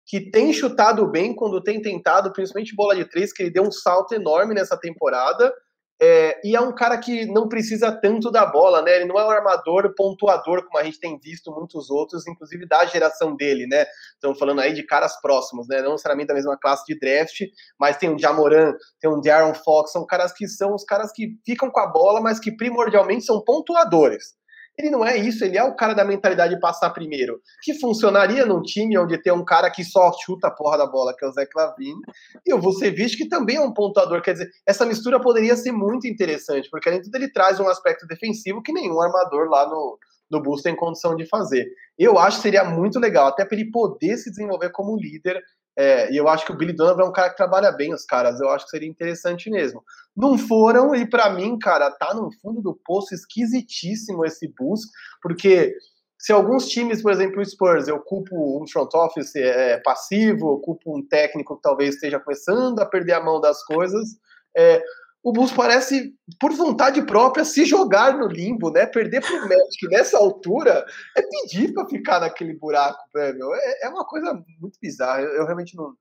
que tem chutado bem quando tem tentado, principalmente bola de três, que ele deu um salto enorme nessa temporada é, e é um cara que não precisa tanto da bola, né? Ele não é um armador pontuador, como a gente tem visto muitos outros, inclusive da geração dele, né? Estamos falando aí de caras próximos, né? Não necessariamente da mesma classe de draft, mas tem um Jamoran, tem um Darren Fox, são caras que são os caras que ficam com a bola, mas que primordialmente são pontuadores. Ele não é isso, ele é o cara da mentalidade de passar primeiro. Que funcionaria num time onde tem um cara que só chuta a porra da bola, que é o Zé Clavini, e o Vucevic, que também é um pontuador. Quer dizer, essa mistura poderia ser muito interessante, porque além de tudo ele traz um aspecto defensivo que nenhum armador lá no, no Bulls tem condição de fazer. Eu acho que seria muito legal, até para ele poder se desenvolver como líder é, e eu acho que o Billy Donovan é um cara que trabalha bem os caras. Eu acho que seria interessante mesmo. Não foram, e para mim, cara, tá no fundo do poço esquisitíssimo esse Bulls, porque se alguns times, por exemplo, o Spurs, eu culpo um front office é, passivo, eu culpo um técnico que talvez esteja começando a perder a mão das coisas. É, o Bulls parece, por vontade própria, se jogar no limbo, né? Perder pro Magic nessa altura é pedir para ficar naquele buraco, velho. É, é uma coisa muito bizarra. Eu, eu realmente não,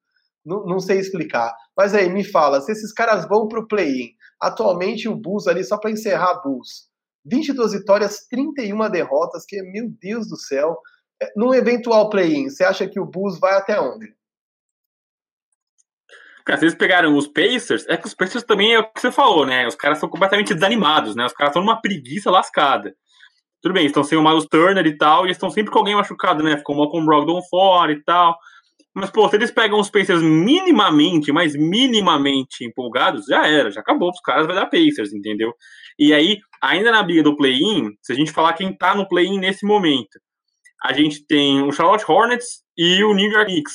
não, não, sei explicar. Mas aí, me fala, se esses caras vão pro play-in, atualmente o Bulls ali, só para encerrar Bulls, 22 vitórias, 31 derrotas, que, meu Deus do céu, É, num eventual play-in, você acha que o Bulls vai até onde? Cara, se eles pegaram os Pacers, é que os Pacers também é o que você falou, né? Os caras são completamente desanimados, né? Os caras estão numa preguiça lascada. Tudo bem, estão sem o Miles Turner e tal, e estão sempre com alguém machucado, né? Ficou o Malcolm Brogdon fora e tal. Mas, pô, se eles pegam os Pacers minimamente, mas minimamente empolgados, já era, já acabou. Os caras vai dar Pacers, entendeu? E aí, ainda na briga do play-in, se a gente falar quem tá no play-in nesse momento, a gente tem o Charlotte Hornets e o New York Knicks,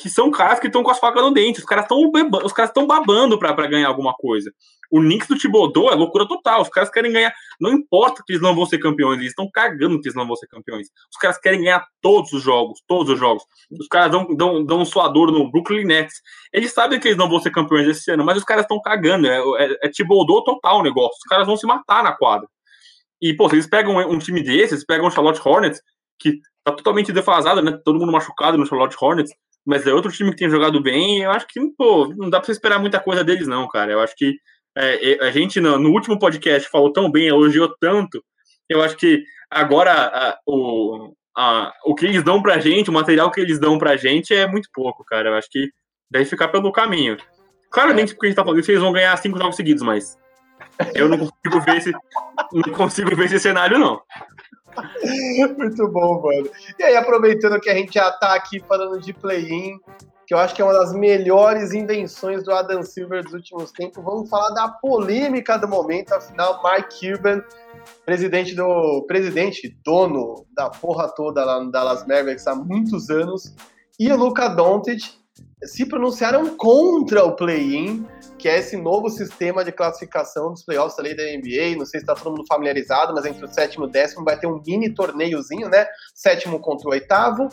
que são caras que estão com as facas no dente. Os caras estão os caras estão babando para ganhar alguma coisa. O Knicks do Thibodeau é loucura total. Os caras querem ganhar. Não importa que eles não vão ser campeões, eles estão cagando que eles não vão ser campeões. Os caras querem ganhar todos os jogos, todos os jogos. Os caras dão, dão, dão um suador no Brooklyn Nets. Eles sabem que eles não vão ser campeões esse ano, mas os caras estão cagando. É, é, é Thibodeau total o negócio. Os caras vão se matar na quadra. E, pô, eles pegam um time desses, pegam o Charlotte Hornets, que tá totalmente defasado, né? Todo mundo machucado no Charlotte Hornets, mas é outro time que tem jogado bem. Eu acho que, pô, não dá pra você esperar muita coisa deles, não, cara. Eu acho que é, a gente no, no, último podcast falou tão bem, elogiou tanto. Eu acho que agora a, o, a, o que eles dão pra gente, o material que eles dão pra gente é muito pouco, cara. Eu acho que deve ficar pelo caminho. Claramente, porque a gente tá falando que eles vão ganhar cinco jogos seguidos, mas eu não consigo ver esse, não consigo ver esse cenário, não. [laughs] Muito bom, mano. E aí, aproveitando que a gente já tá aqui falando de play-in, que eu acho que é uma das melhores invenções do Adam Silver dos últimos tempos. Vamos falar da polêmica do momento, afinal, Mike Cuban, presidente do presidente, dono da porra toda lá no Dallas Mavericks há muitos anos, e o Luca Doncic se pronunciaram contra o play-in, que é esse novo sistema de classificação dos playoffs da lei da NBA. Não sei se está todo mundo familiarizado, mas entre o sétimo e o décimo vai ter um mini torneiozinho, né? Sétimo contra o oitavo,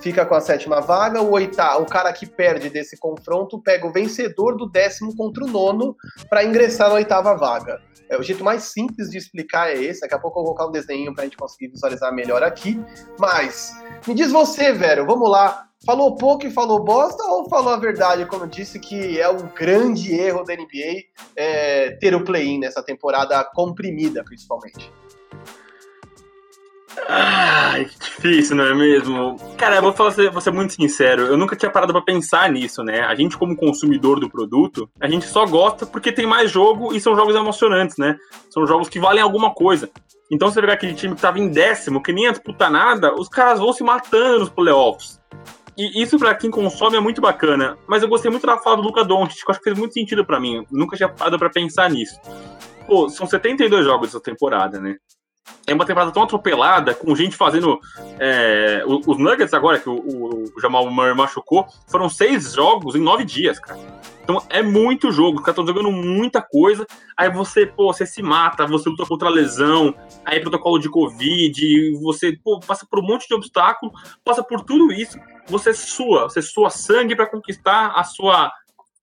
fica com a sétima vaga. O oitavo, o cara que perde desse confronto pega o vencedor do décimo contra o nono para ingressar na oitava vaga. É, o jeito mais simples de explicar é esse. Daqui a pouco eu vou colocar um desenho para a gente conseguir visualizar melhor aqui. Mas me diz você, velho, vamos lá falou pouco e falou bosta ou falou a verdade, como disse que é um grande erro da NBA é, ter o play-in nessa temporada comprimida, principalmente? Ai, que difícil, não é mesmo? Cara, eu vou, falar, vou ser muito sincero, eu nunca tinha parado pra pensar nisso, né? A gente, como consumidor do produto, a gente só gosta porque tem mais jogo e são jogos emocionantes, né? São jogos que valem alguma coisa. Então, você pegar aquele time que tava em décimo, que nem ia disputar nada, os caras vão se matando nos playoffs. E isso para quem consome é muito bacana. Mas eu gostei muito da fala do Luca Doncic, que eu acho que fez muito sentido para mim. Nunca tinha parado para pensar nisso. Pô, são 72 jogos essa temporada, né? É uma temporada tão atropelada, com gente fazendo. É, os Nuggets agora, que o, o Jamal Murray machucou, foram seis jogos em nove dias, cara. Então é muito jogo, os caras estão jogando muita coisa. Aí você, pô, você se mata, você luta contra a lesão, aí protocolo de Covid, você pô, passa por um monte de obstáculo, passa por tudo isso. Você sua, você sua sangue para conquistar a sua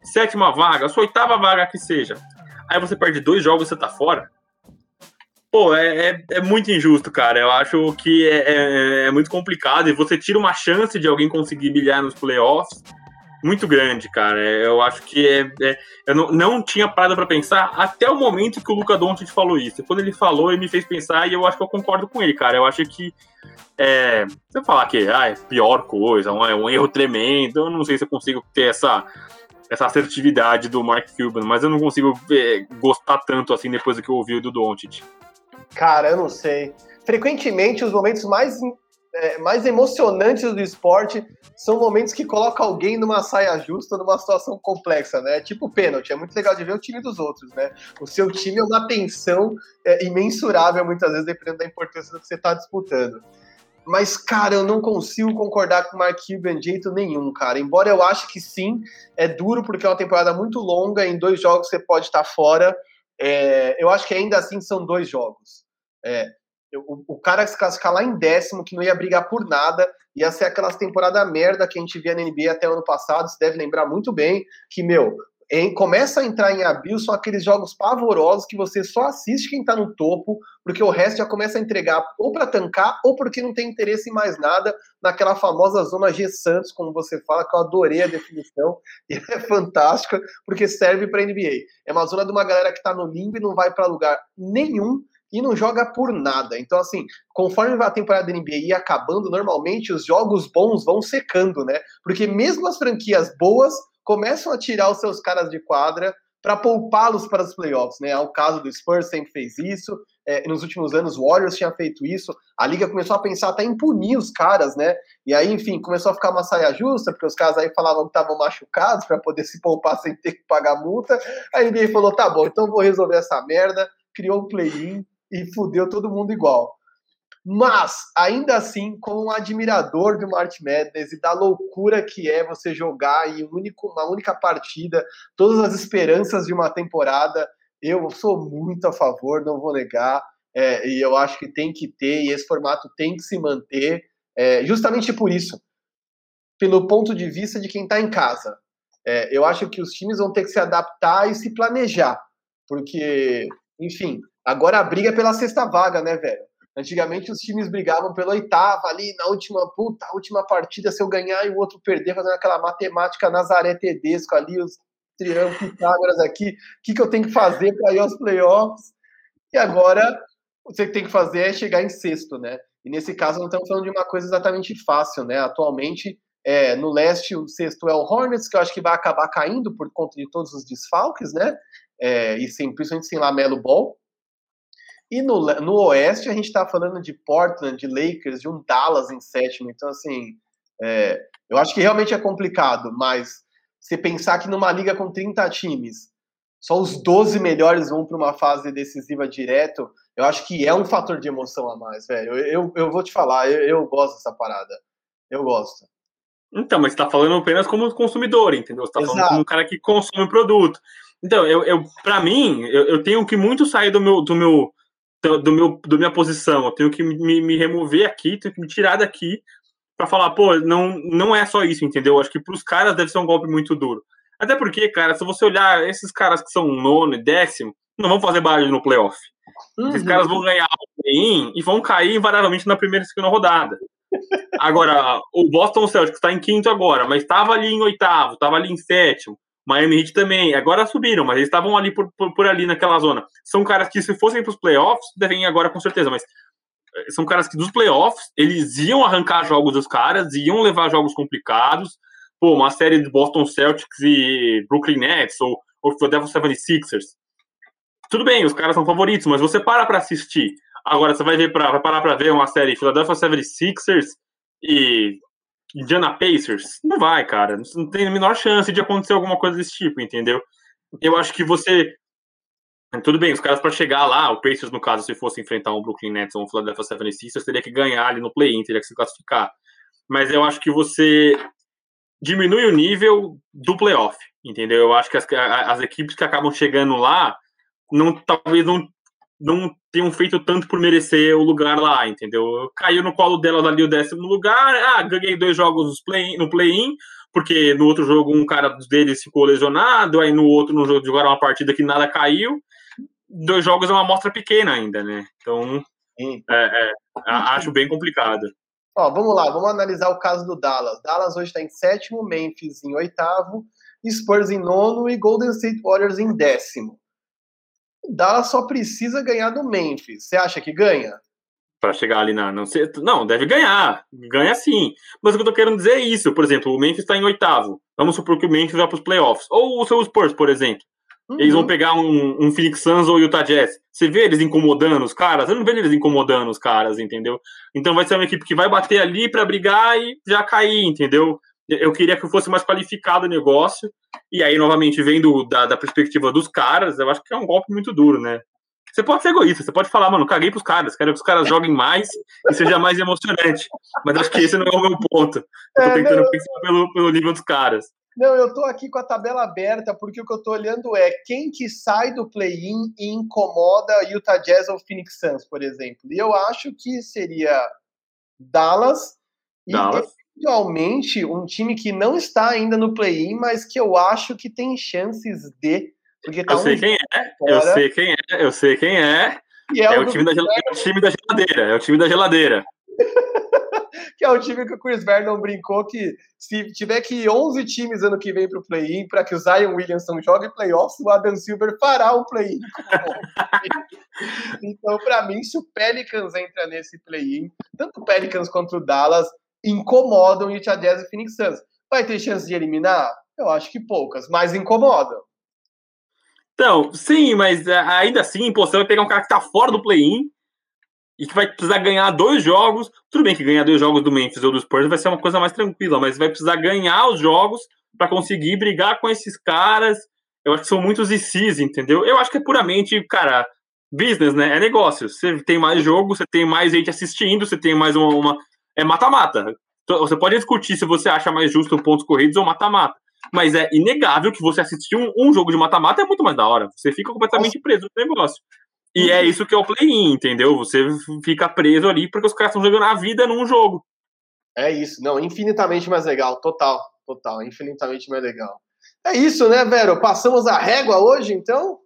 sétima vaga, a sua oitava vaga que seja. Aí você perde dois jogos e você tá fora. Pô, é, é, é, muito injusto, cara. Eu acho que é, é, é muito complicado e você tira uma chance de alguém conseguir bilhar nos playoffs muito grande, cara. Eu acho que é, é eu não, não tinha parado para pensar até o momento que o Luca Doncic falou isso. Quando ele falou, ele me fez pensar e eu acho que eu concordo com ele, cara. Eu acho que é, você falar que ah, é pior coisa, um, é um erro tremendo, eu não sei se eu consigo ter essa essa assertividade do Mark Cuban, mas eu não consigo é, gostar tanto assim depois do que eu ouvi do Doncic. Cara, eu não sei. Frequentemente, os momentos mais é, mais emocionantes do esporte são momentos que coloca alguém numa saia justa, numa situação complexa, né? Tipo pênalti. É muito legal de ver o time dos outros, né? O seu time é uma tensão é, imensurável, muitas vezes, dependendo da importância do que você está disputando. Mas, cara, eu não consigo concordar com o Mark Cuban de jeito nenhum, cara. Embora eu ache que sim, é duro porque é uma temporada muito longa, em dois jogos você pode estar fora. É, eu acho que ainda assim são dois jogos. É, o, o cara se classificar lá em décimo, que não ia brigar por nada, ia ser aquelas temporadas merda que a gente via na NBA até o ano passado, você deve lembrar muito bem, que, meu, em, começa a entrar em abril, são aqueles jogos pavorosos que você só assiste quem tá no topo, porque o resto já começa a entregar ou para tancar, ou porque não tem interesse em mais nada, naquela famosa zona G Santos, como você fala, que eu adorei a definição, [laughs] e é fantástica, porque serve para NBA. É uma zona de uma galera que tá no limbo e não vai para lugar nenhum, e não joga por nada. Então, assim, conforme a temporada da NBA acabando, normalmente os jogos bons vão secando, né? Porque mesmo as franquias boas começam a tirar os seus caras de quadra para poupá-los para os playoffs, né? O caso do Spurs sempre fez isso. É, nos últimos anos, o Warriors tinha feito isso. A liga começou a pensar até em punir os caras, né? E aí, enfim, começou a ficar uma saia justa, porque os caras aí falavam que estavam machucados para poder se poupar sem ter que pagar multa. A NBA falou: tá bom, então vou resolver essa merda. Criou um play-in e fudeu todo mundo igual. Mas, ainda assim, como um admirador do March Madness e da loucura que é você jogar em único, uma única partida, todas as esperanças de uma temporada, eu sou muito a favor, não vou negar, é, e eu acho que tem que ter, e esse formato tem que se manter, é, justamente por isso, pelo ponto de vista de quem está em casa. É, eu acho que os times vão ter que se adaptar e se planejar, porque, enfim, agora a briga é pela sexta vaga, né, velho? Antigamente os times brigavam pela oitava ali, na última, puta, última partida, se eu ganhar e o outro perder, fazendo aquela matemática Nazaré Tedesco ali, os triângulos Pitágoras aqui, o que, que eu tenho que fazer para ir aos playoffs? E agora, você tem que fazer é chegar em sexto, né? E nesse caso, não estamos falando de uma coisa exatamente fácil, né? Atualmente, é, no leste, o sexto é o Hornets, que eu acho que vai acabar caindo por conta de todos os desfalques, né? É, e sem, principalmente sem Lamelo Ball. E no, no Oeste, a gente está falando de Portland, de Lakers, de um Dallas em sétimo. Então, assim, é, eu acho que realmente é complicado, mas se pensar que numa liga com 30 times, só os 12 melhores vão para uma fase decisiva direto, eu acho que é um fator de emoção a mais, velho. Eu, eu, eu vou te falar, eu, eu, gosto dessa parada. Eu gosto. Então, mas você tá falando apenas como consumidor, entendeu? Você tá Exato. falando como um cara que consome o produto. Então, eu, eu para mim, eu, eu tenho que muito sair do meu, do meu do meu da minha posição. Eu tenho que me, me remover aqui, tenho que me tirar daqui para falar, pô, não, não é só isso, entendeu? Acho que para os caras deve ser um golpe muito duro. Até porque, cara, se você olhar esses caras que são nono e décimo, não vão fazer barulho no playoff. Uhum. Esses caras vão ganhar e vão cair invariavelmente na primeira e segunda rodada. Agora, o Boston Celtics está em quinto agora, mas estava ali em oitavo, estava ali em sétimo. Miami Heat também. Agora subiram, mas eles estavam ali por, por, por, ali naquela zona. São caras que, se fossem para os playoffs, devem ir agora com certeza, mas eh, são caras que dos playoffs eles iam arrancar jogos dos caras, iam levar jogos complicados. Pô, uma série de Boston Celtics e Brooklyn Nets ou, ou Philadelphia 76ers. Tudo bem, os caras são favoritos, mas você para para assistir. Agora você vai ver para parar para ver uma série Philadelphia 76ers e Indiana Pacers? Não vai, cara. Não tem a menor chance de acontecer alguma coisa desse tipo, entendeu? Eu acho que você. Tudo bem, os caras para chegar lá, o Pacers, no caso, se fosse enfrentar um Brooklyn Nets ou um Philadelphia 76ers, teria que ganhar ali no play-in, teria que se classificar. Mas eu acho que você diminui o nível do playoff, entendeu? Eu acho que as, as equipes que acabam chegando lá não talvez não não tenham feito tanto por merecer o lugar lá, entendeu? Caiu no colo delas ali o décimo lugar, ah, ganhei dois jogos no play-in, porque no outro jogo um cara deles ficou lesionado, aí no outro no jogo jogaram uma partida que nada caiu. Dois jogos é uma amostra pequena ainda, né? Então, é, é, acho bem complicado. Ó, vamos lá, vamos analisar o caso do Dallas. Dallas hoje está em sétimo, Memphis em oitavo, Spurs em nono e Golden State Warriors em décimo. Dallas só precisa ganhar do Memphis. Você acha que ganha? Para chegar ali na. Não, sei, não, deve ganhar. Ganha sim. Mas o que eu tô querendo dizer é isso. Por exemplo, o Memphis está em oitavo. Vamos supor que o Memphis vá para os playoffs. Ou o seu Spurs, por exemplo. Uhum. Eles vão pegar um, um Phoenix Suns ou Utah Jazz. Você vê eles incomodando os caras? Eu não vejo eles incomodando os caras, entendeu? Então vai ser uma equipe que vai bater ali para brigar e já cair, entendeu? Eu queria que fosse mais qualificado o negócio. E aí, novamente, vendo da, da perspectiva dos caras, eu acho que é um golpe muito duro, né? Você pode ser egoísta, você pode falar, mano, caguei pros caras, quero que os caras joguem mais e seja mais emocionante. Mas acho que esse não é o meu ponto. Eu tô é, tentando não, pensar pelo, pelo nível dos caras. Não, eu tô aqui com a tabela aberta, porque o que eu tô olhando é quem que sai do play-in e incomoda Utah Jazz ou Phoenix Suns, por exemplo. E eu acho que seria Dallas, Dallas. E Atualmente, um time que não está ainda no play-in, mas que eu acho que tem chances de. Porque tá eu sei um quem é, eu sei quem é, eu sei quem é. é, é, o, time da, é o time da geladeira, é o time da geladeira. [laughs] que é o time que o Chris Vernon brincou que se tiver que 11 times ano que vem para o play-in, para que o Zion Williamson jogue playoffs, o Adam Silver fará um play-in. [laughs] então, para mim, se o Pelicans entra nesse play-in, tanto o Pelicans quanto o Dallas incomodam o Utah Jazz e Phoenix Suns. Vai ter chance de eliminar? Eu acho que poucas, mas incomodam. Então, sim, mas é, ainda assim, pô, você vai pegar um cara que tá fora do play-in e que vai precisar ganhar dois jogos. Tudo bem que ganhar dois jogos do Memphis ou do Spurs vai ser uma coisa mais tranquila, mas vai precisar ganhar os jogos para conseguir brigar com esses caras. Eu acho que são muitos ICs, entendeu? Eu acho que é puramente, cara, business, né? É negócio. Você tem mais jogo, você tem mais gente assistindo, você tem mais uma. uma... É mata-mata. Você pode discutir se você acha mais justo pontos corridos ou mata-mata. Mas é inegável que você assistir um, um jogo de mata-mata é muito mais da hora. Você fica completamente preso no negócio. E é isso que é o play-in, entendeu? Você fica preso ali porque os caras estão jogando a vida num jogo. É isso, não, infinitamente mais legal, total, total, infinitamente mais legal. É isso, né, Vero? Passamos a régua hoje, então?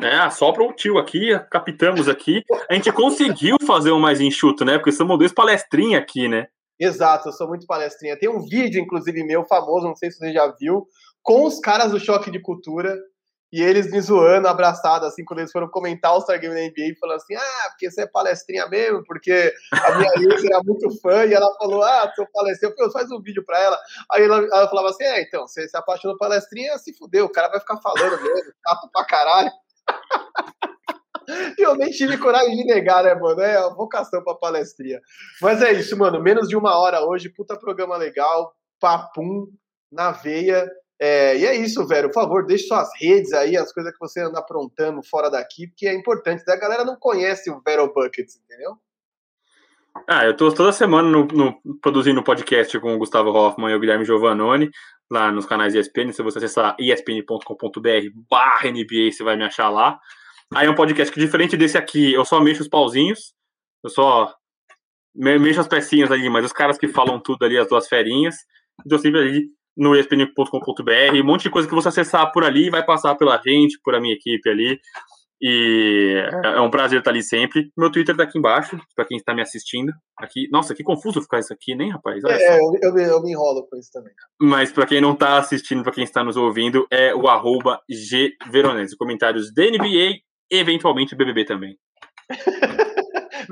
É, só para o tio aqui, captamos aqui. A gente conseguiu fazer um mais enxuto, né? Porque somos dois palestrinhas aqui, né? Exato, eu sou muito palestrinha. Tem um vídeo, inclusive, meu famoso, não sei se você já viu, com os caras do Choque de Cultura e eles me zoando, abraçado, assim, quando eles foram comentar o Stargame na NBA, falando assim, ah, porque você é palestrinha mesmo, porque a minha [laughs] ex era muito fã, e ela falou, ah, sou palestrinha, eu faz um vídeo pra ela. Aí ela, ela falava assim, é, então, você se apaixonou palestrinha, se fudeu, o cara vai ficar falando mesmo, chato pra caralho. [laughs] Eu nem tive coragem de negar, né, mano? É a vocação pra palestrinha. Mas é isso, mano. Menos de uma hora hoje, puta programa legal, papum, na veia. É, e é isso, velho. Por favor, deixe suas redes aí, as coisas que você anda aprontando fora daqui, porque é importante. A galera não conhece o Vero Buckets, entendeu? Ah, eu tô toda semana no, no, produzindo podcast com o Gustavo Hoffman e o Guilherme Giovannone, lá nos canais ESPN. Se você acessar espn.com.br barra NBA, você vai me achar lá. Aí é um podcast que, diferente desse aqui, eu só mexo os pauzinhos, eu só mexo as pecinhas ali, mas os caras que falam tudo ali, as duas ferinhas, estou sempre ali no espn.com.br, um monte de coisa que você acessar por ali vai passar pela gente, por a minha equipe ali. E é um prazer estar ali sempre. Meu Twitter tá aqui embaixo, para quem está me assistindo. Aqui, nossa, que confuso ficar isso aqui, nem, rapaz? É, eu, eu, eu, me enrolo com isso também. Mas para quem não está assistindo, para quem está nos ouvindo, é o arroba gveronese. Comentários da NBA, eventualmente BBB também. [laughs]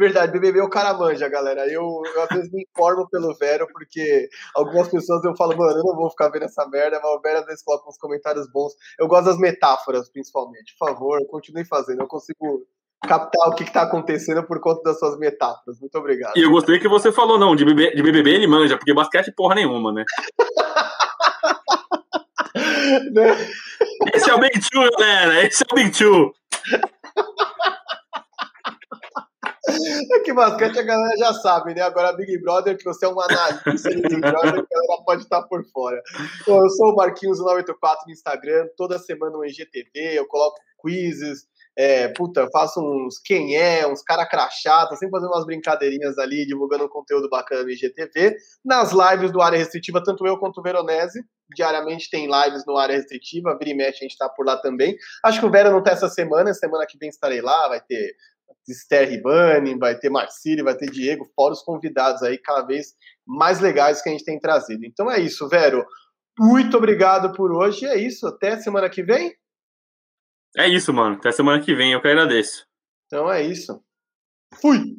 Verdade, BBB é o cara manja, galera. Eu, eu, às vezes me informo pelo Vero, porque algumas pessoas eu falo, mano, eu não vou ficar vendo essa merda, mas o Vero às vezes coloca uns comentários bons. Eu gosto das metáforas, principalmente. Por favor, continue fazendo. Eu consigo captar o que está acontecendo por conta das suas metáforas. Muito obrigado. E eu gostei que você falou, não, de BBB, de BBB ele manja, porque basquete porra nenhuma, [laughs] né? Esse é o Big Two, galera. Esse é o Big Two. [laughs] É que basquete a galera já sabe, né? Agora Big Brother, que você é um analista de Big Brother, a galera pode estar por fora. Bom, eu sou o Marquinhos984 no Instagram, toda semana no IGTV, eu coloco quizzes, é, puta, faço uns quem é, uns cara crachata, sempre fazendo umas brincadeirinhas ali, divulgando conteúdo bacana no IGTV. Nas lives do Área Restritiva, tanto eu quanto o Veronese, diariamente tem lives no Área Restritiva, vira e mexe, a gente tá por lá também. Acho que o Vera não tá essa semana, semana que vem estarei lá, vai ter Esther Ribani, vai ter Marcílio, vai ter Diego, fora os convidados aí cada vez mais legais que a gente tem trazido. Então é isso, Vero. Muito obrigado por hoje. É isso. Até semana que vem. É isso, mano. Até semana que vem. Eu que agradeço. Então é isso. Fui!